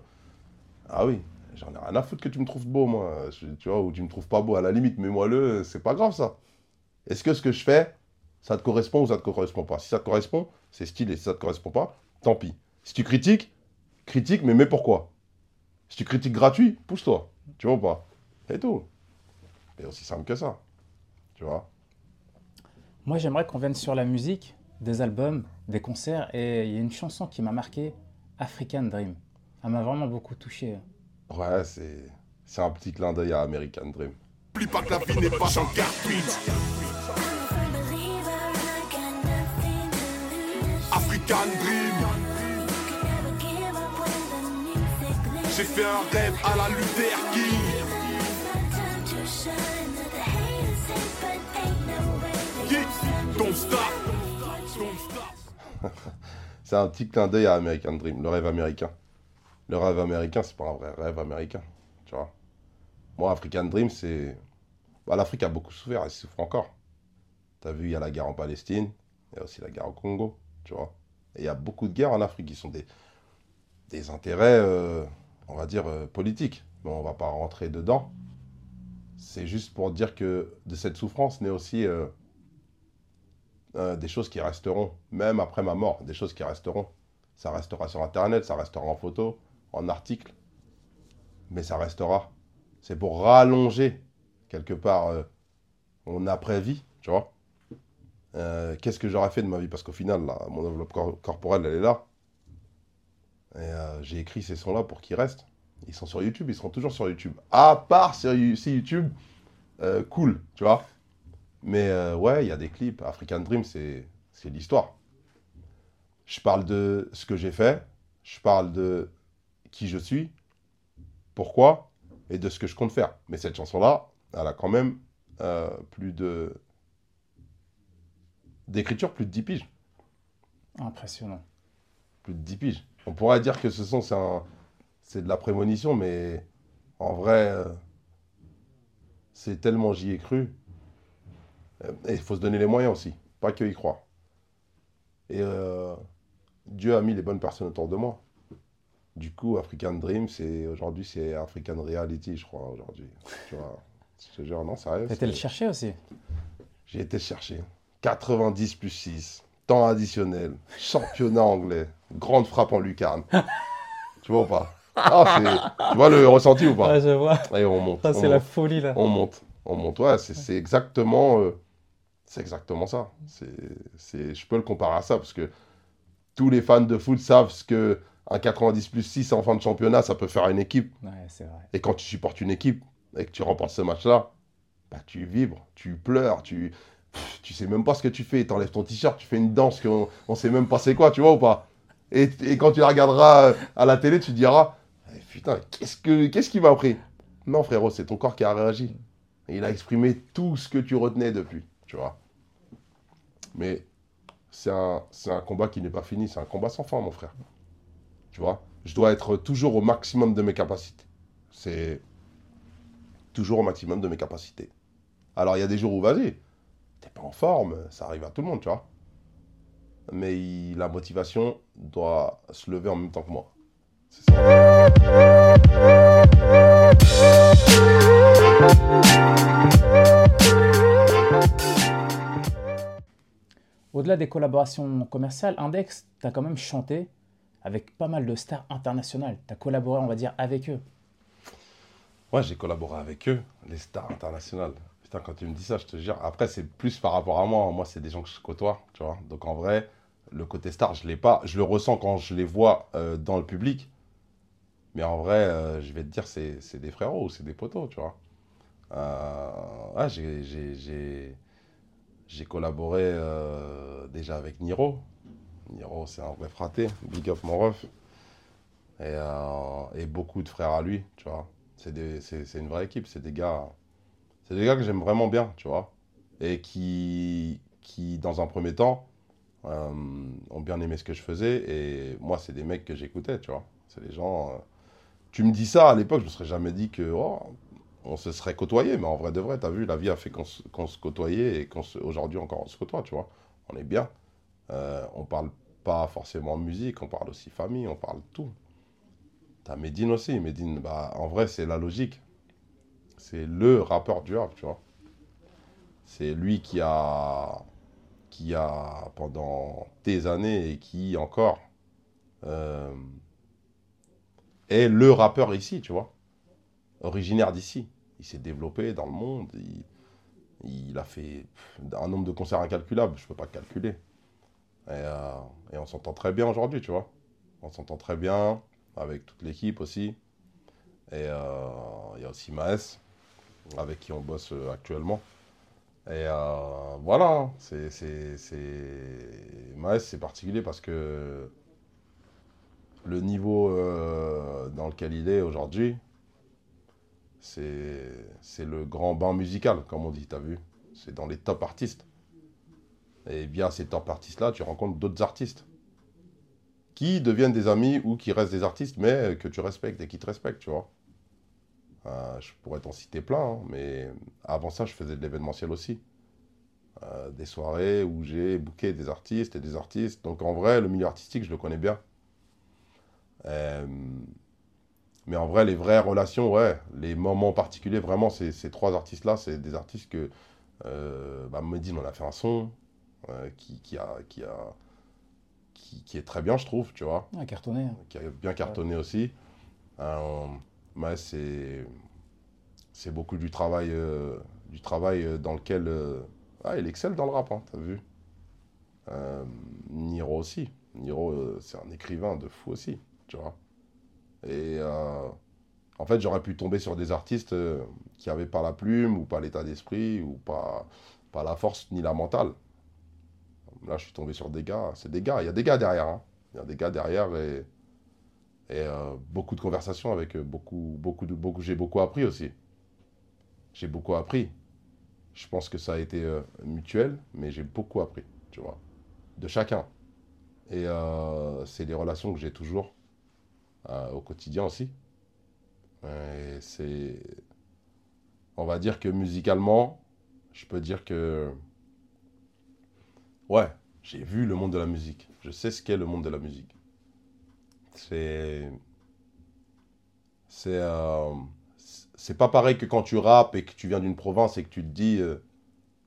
Ah oui, j'en ai rien à foutre que tu me trouves beau, moi. Tu vois, ou tu me trouves pas beau à la limite, mais moi le, c'est pas grave ça. Est-ce que ce que je fais, ça te correspond ou ça te correspond pas? Si ça te correspond, c'est stylé. Si ça te correspond pas, tant pis. Si tu critiques, critique, mais mais pourquoi? Si tu critiques gratuit, pousse-toi. Tu vois ou pas? C'est tout. C'est aussi simple que ça. Tu vois? Moi, j'aimerais qu'on vienne sur la musique, des albums, des concerts. Et il y a une chanson qui m'a marqué, African Dream. Elle m'a vraiment beaucoup touché. Ouais, c'est c'est un petit clin d'œil à American Dream. Oublie pas que la vie n'est pas cartouche. African Dream. J'ai fait un rêve à la Luther King. Don't stop. C'est un petit clin d'œil à American Dream, le rêve américain. Le rêve américain, c'est pas un vrai rêve américain, tu vois. Moi, African Dream, c'est... Bah, L'Afrique a beaucoup souffert, elle souffre encore. T'as vu, il y a la guerre en Palestine, il y a aussi la guerre au Congo, tu vois. Et il y a beaucoup de guerres en Afrique qui sont des, des intérêts, euh, on va dire, euh, politiques. Mais on va pas rentrer dedans. C'est juste pour dire que de cette souffrance naît aussi... euh, euh, des choses qui resteront, même après ma mort, des choses qui resteront. Ça restera sur Internet, ça restera en photo, en article, mais ça restera. C'est pour rallonger quelque part, euh, on après-vie, tu vois. Euh, Qu'est-ce que j'aurais fait de ma vie? Parce qu'au final, mon enveloppe cor- corporelle, elle est là. J'ai écrit ces sons-là pour qu'ils restent. Ils sont sur YouTube, ils seront toujours sur YouTube. À part si YouTube, cool, tu vois. Mais euh, ouais, il y a des clips. African Dream, c'est l'histoire. Je parle de ce que j'ai fait, je parle de qui je suis, pourquoi, et de ce que je compte faire. Mais cette chanson-là, elle a quand même euh, plus de... d'écriture, plus de 10 piges. Impressionnant. Plus de 10 piges. On pourrait dire que ce son, c'est un... c'est de la prémonition, mais en vrai, euh, c'est tellement j'y ai cru. Euh, Et il faut se donner les moyens aussi, pas que y croire. Et euh, Dieu a mis les bonnes personnes autour de moi. Du coup, African Dream, c'est aujourd'hui, c'est African Reality, je crois, aujourd'hui. Tu vois, je te jure, non, sérieux. T'as été le chercher aussi. J'ai été chercher. 90 plus 6, temps additionnel, championnat anglais, grande frappe en lucarne. tu vois ou pas? Ah, Tu vois le ressenti ou pas? Je vois. Et on monte. Ça, c'est la monte. folie, là. On monte, on monte. Ouais, c'est c'est exactement, euh, c'est exactement ça. C'est, je peux le comparer à ça parce que tous les fans de foot savent ce que un 90 plus 6 en fin de championnat, ça peut faire à une équipe. Ouais, c'est vrai. Et quand tu supportes une équipe et que tu remportes ce match-là, bah, tu vibres, tu pleures, tu, pff, tu sais même pas ce que tu fais. Tu enlèves ton t-shirt, tu fais une danse qu'on on sait même pas c'est quoi, tu vois ou pas et, et quand tu la regarderas euh, à la télé, tu te diras Eh, Putain, qu'est-ce, que, qu'est-ce qui m'a pris Non, frérot, c'est ton corps qui a réagi. Et il a exprimé tout ce que tu retenais depuis, tu vois. Mais c'est un, un combat qui n'est pas fini, c'est un combat sans fin, mon frère. Tu vois? Je dois être toujours au maximum de mes capacités. C'est toujours au maximum de mes capacités. Alors, il y a des jours où, vas-y, t'es pas en forme, ça arrive à tout le monde, tu vois. Mais la motivation doit se lever en même temps que moi. C'est ça. Au-delà des collaborations commerciales, Index, tu as quand même chanté avec pas mal de stars internationales. Tu as collaboré, on va dire, avec eux. Ouais, j'ai collaboré avec eux, les stars internationales. Putain, quand tu me dis ça, je te jure. Après, c'est plus par rapport à moi. Moi, c'est des gens que je côtoie, tu vois. Donc, en vrai, le côté star, je l'ai pas. Je le ressens quand je les vois euh, dans le public. Mais en vrai, euh, je vais te dire, c'est des frérots, c'est des potos, tu vois. Euh, ouais, j'ai- j'ai- collaboré euh, déjà avec Niro. Niro, c'est un vrai fraté. Big up, mon ref. Et, euh, beaucoup de frères à lui, tu vois. C'est une vraie équipe, c'est des gars, c'est des gars que j'aime vraiment bien, tu vois, et qui, qui dans un premier temps, euh, ont bien aimé ce que je faisais, et moi, c'est des mecs que j'écoutais, tu vois. C'est des gens. Tu me dis ça à l'époque, je me serais jamais dit que oh, on se serait côtoyé, mais en vrai de vrai, t'as vu, la vie a fait qu'on se, se côtoyait et qu'aujourd'hui encore on se côtoie, tu vois. On est bien. Euh, on parle pas forcément musique, on parle aussi famille, on parle tout. T'as Medine aussi. Medine, bah, en vrai, c'est la logique. C'est le rappeur du rap, tu vois. C'est lui qui a, qui a, pendant des années et qui encore, euh, est le rappeur ici, tu vois. Originaire d'ici. Il s'est développé dans le monde. Il, a fait un nombre de concerts incalculable. Je peux pas calculer. Et, euh, et on s'entend très bien aujourd'hui, tu vois. On s'entend très bien avec toute l'équipe aussi. Et euh, il y a aussi Maes, avec qui on bosse euh, actuellement. Et voilà, hein. c'est. Maes, c'est particulier parce que le niveau dans lequel il est aujourd'hui, c'est, le grand bain musical, comme on dit, t'as vu C'est dans les top artistes. Et via ces top artistes-là, tu rencontres d'autres artistes qui deviennent des amis ou qui restent des artistes, mais que tu respectes et qui te respectent, tu vois. Euh, je pourrais t'en citer plein, hein, mais avant ça, je faisais de l'événementiel aussi. Euh, des soirées où j'ai booké des artistes et des artistes. Donc en vrai, le milieu artistique, je le connais bien. Euh, mais en vrai, les vraies relations, ouais, les moments particuliers, vraiment, ces, ces trois artistes-là, c'est des artistes que... Euh, bah, Medine, on a fait un son euh, qui, qui, a, qui, a, qui, qui est très bien, je trouve, tu vois Ah, cartonné. hein. qui a bien cartonné aussi. Euh, c'est c'est beaucoup du travail, euh, du travail euh, dans lequel. euh, ah, il excelle dans le rap, hein, t'as vu. Euh, Niro aussi. Niro, euh, c'est un écrivain de fou aussi, tu vois. Et euh, en fait, j'aurais pu tomber sur des artistes euh, qui avaient pas la plume, ou pas l'état d'esprit, ou pas, pas la force, ni la mentale. Là, je suis tombé sur des gars. C'est des gars. Il y a des gars derrière. hein. Il y a des gars derrière et, et euh, beaucoup de conversations avec. Beaucoup, beaucoup beaucoup, j'ai beaucoup appris aussi. J'ai beaucoup appris. Je pense que ça a été mutuel, mais j'ai beaucoup appris, tu vois, de chacun. Et c'est des relations que j'ai toujours euh, au quotidien aussi. C'est, on va dire que musicalement, je peux dire que, ouais, j'ai vu le monde de la musique. Je sais ce qu'est le monde de la musique. C'est, c'est, euh, c'est pas pareil que quand tu rappes et que tu viens d'une province et que tu te dis, euh,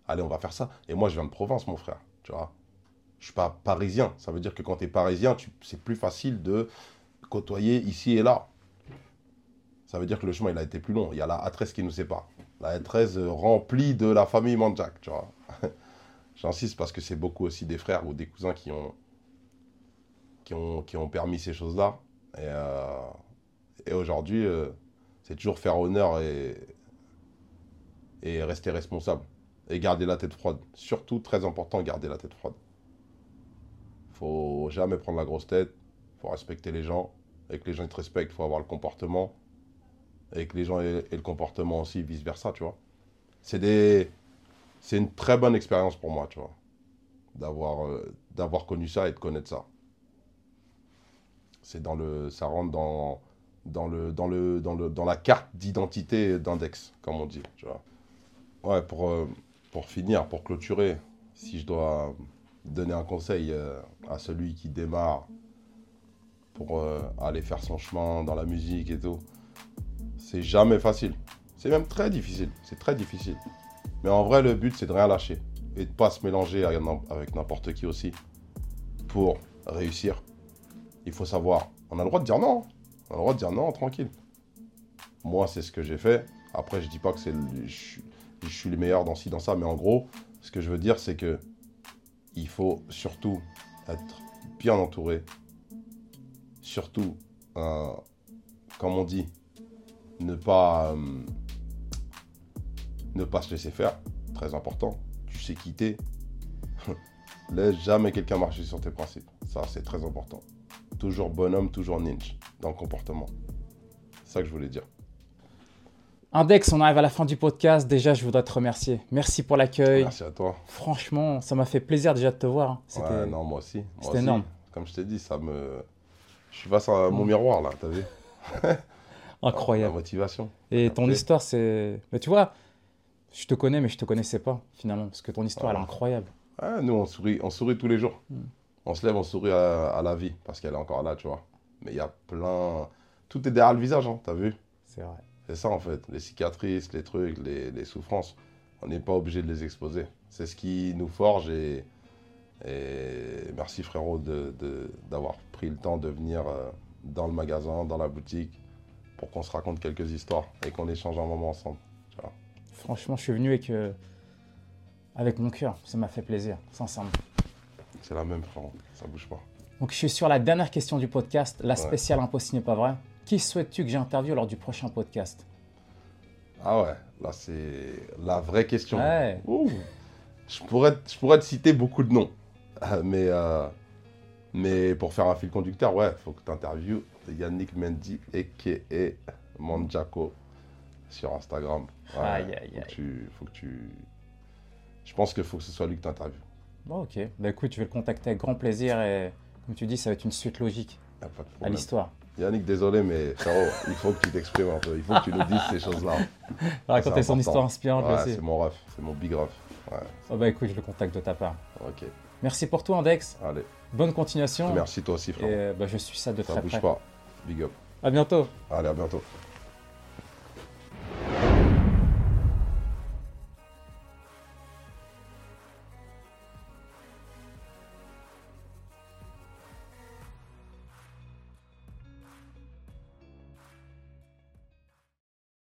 allez, on va faire ça. Et moi, je viens de province, mon frère, tu vois. Je suis pas parisien. Ça veut dire que quand tu es parisien, c'est plus facile de côtoyer ici et là. Ça veut dire que le chemin, il a été plus long. Il y a la A13 qui nous sépare. La A13 euh, remplie de la famille Manjak, tu vois. J'insiste parce que c'est beaucoup aussi des frères ou des cousins qui ont, qui ont, qui ont permis ces choses-là. Et, euh, aujourd'hui, euh, c'est toujours faire honneur et, rester responsable. Et garder la tête froide. Surtout, très important, garder la tête froide. faut jamais prendre la grosse tête. faut respecter les gens. Et que les gens ils te respectent, faut avoir le comportement. Et que les gens aient, aient le comportement aussi, vice-versa, tu vois. C'est des... C'est une très bonne expérience pour moi, tu vois. D'avoir euh, d'avoir connu ça et de connaître ça. C'est dans le... Ça rentre dans dans, le, dans, le, dans, le, dans la carte d'identité d'index, comme on dit. Tu vois. Ouais, pour, euh, pour finir, pour clôturer, si je dois donner un conseil euh, à celui qui démarre pour euh, aller faire son chemin dans la musique et tout, c'est jamais facile. C'est même très difficile. C'est très difficile. Mais en vrai, le but, c'est de rien lâcher et de pas se mélanger avec n'im- avec n'importe qui aussi pour réussir. Il faut savoir. On a le droit de dire non. On a le droit de dire non, tranquille. Moi, c'est ce que j'ai fait. Après, je dis pas que c'est je suis le meilleur dans ci, dans ça, mais en gros, ce que je veux dire, c'est que il faut surtout être bien entouré. Surtout, euh, comme on dit, ne pas, euh, ne pas se laisser faire. Très important. Tu sais quitter. Laisse jamais quelqu'un marcher sur tes principes. Ça, c'est très important. Toujours bonhomme, toujours ninja dans le comportement. C'est ça que je voulais dire. Index, on arrive à la fin du podcast. Déjà, je voudrais te remercier. Merci pour l'accueil. Merci à toi. Franchement, ça m'a fait plaisir déjà de te voir. hein. C'était Ouais, non, moi aussi. C'était énorme. Comme je t'ai dit, ça me. Je suis face à mon miroir là, t'as vu La incroyable. motivation. Et ton histoire, c'est. Mais tu vois, je te connais, mais je te connaissais pas finalement, parce que ton histoire, elle est Ah. incroyable. Ouais, nous, on sourit, on sourit tous les jours. Mm. On se lève, on sourit à, à la vie parce qu'elle est encore là, tu vois. Mais il y a plein. Tout est derrière le visage, hein, t'as vu C'est vrai. C'est ça en fait. Les cicatrices, les trucs, les, les souffrances, on n'est pas obligé de les exposer. C'est ce qui nous forge et, et merci frérot de- de- d'avoir pris le temps de venir euh, dans le magasin, dans la boutique, pour qu'on se raconte quelques histoires et qu'on échange un moment ensemble. Franchement, je suis venu avec, euh, avec mon cœur. Ça m'a fait plaisir, sincèrement. C'est la même frérot, ça bouge pas. Donc, je suis sur la dernière question du podcast, la Ouais. spéciale Impossible n'est pas vrai. Qui souhaites-tu que j'interviewe lors du prochain podcast? Ah ouais, là c'est la vraie question. Ouais. Ouh. Je, pourrais, je pourrais te citer beaucoup de noms. Mais, euh, mais pour faire un fil conducteur, ouais, faut que tu interviewes Yannick Mendy, a.k.a. Manjako, sur Instagram. Ouais, Aïe, aïe, faut que aïe. tu, faut que tu... Je pense qu'il faut que ce soit lui que tu interviewes. Bon, ok. Bah écoute, je vais le contacter avec grand plaisir et, comme tu dis, ça va être une suite logique Y a pas de à l'histoire. Yannick, désolé, mais frérot, il faut que tu t'exprimes un peu. Il faut que tu nous dises ces choses-là. Raconter son histoire inspirante Ouais, aussi. c'est mon ref, c'est mon big ref. Ouais, Oh, bah écoute, je le contacte de ta part. ok. Merci pour tout, Index. Allez, Bonne continuation. merci toi aussi, Et frérot. euh, bah, je suis ça de Ça très bouge près. pas. Big up. À bientôt. Allez, à bientôt.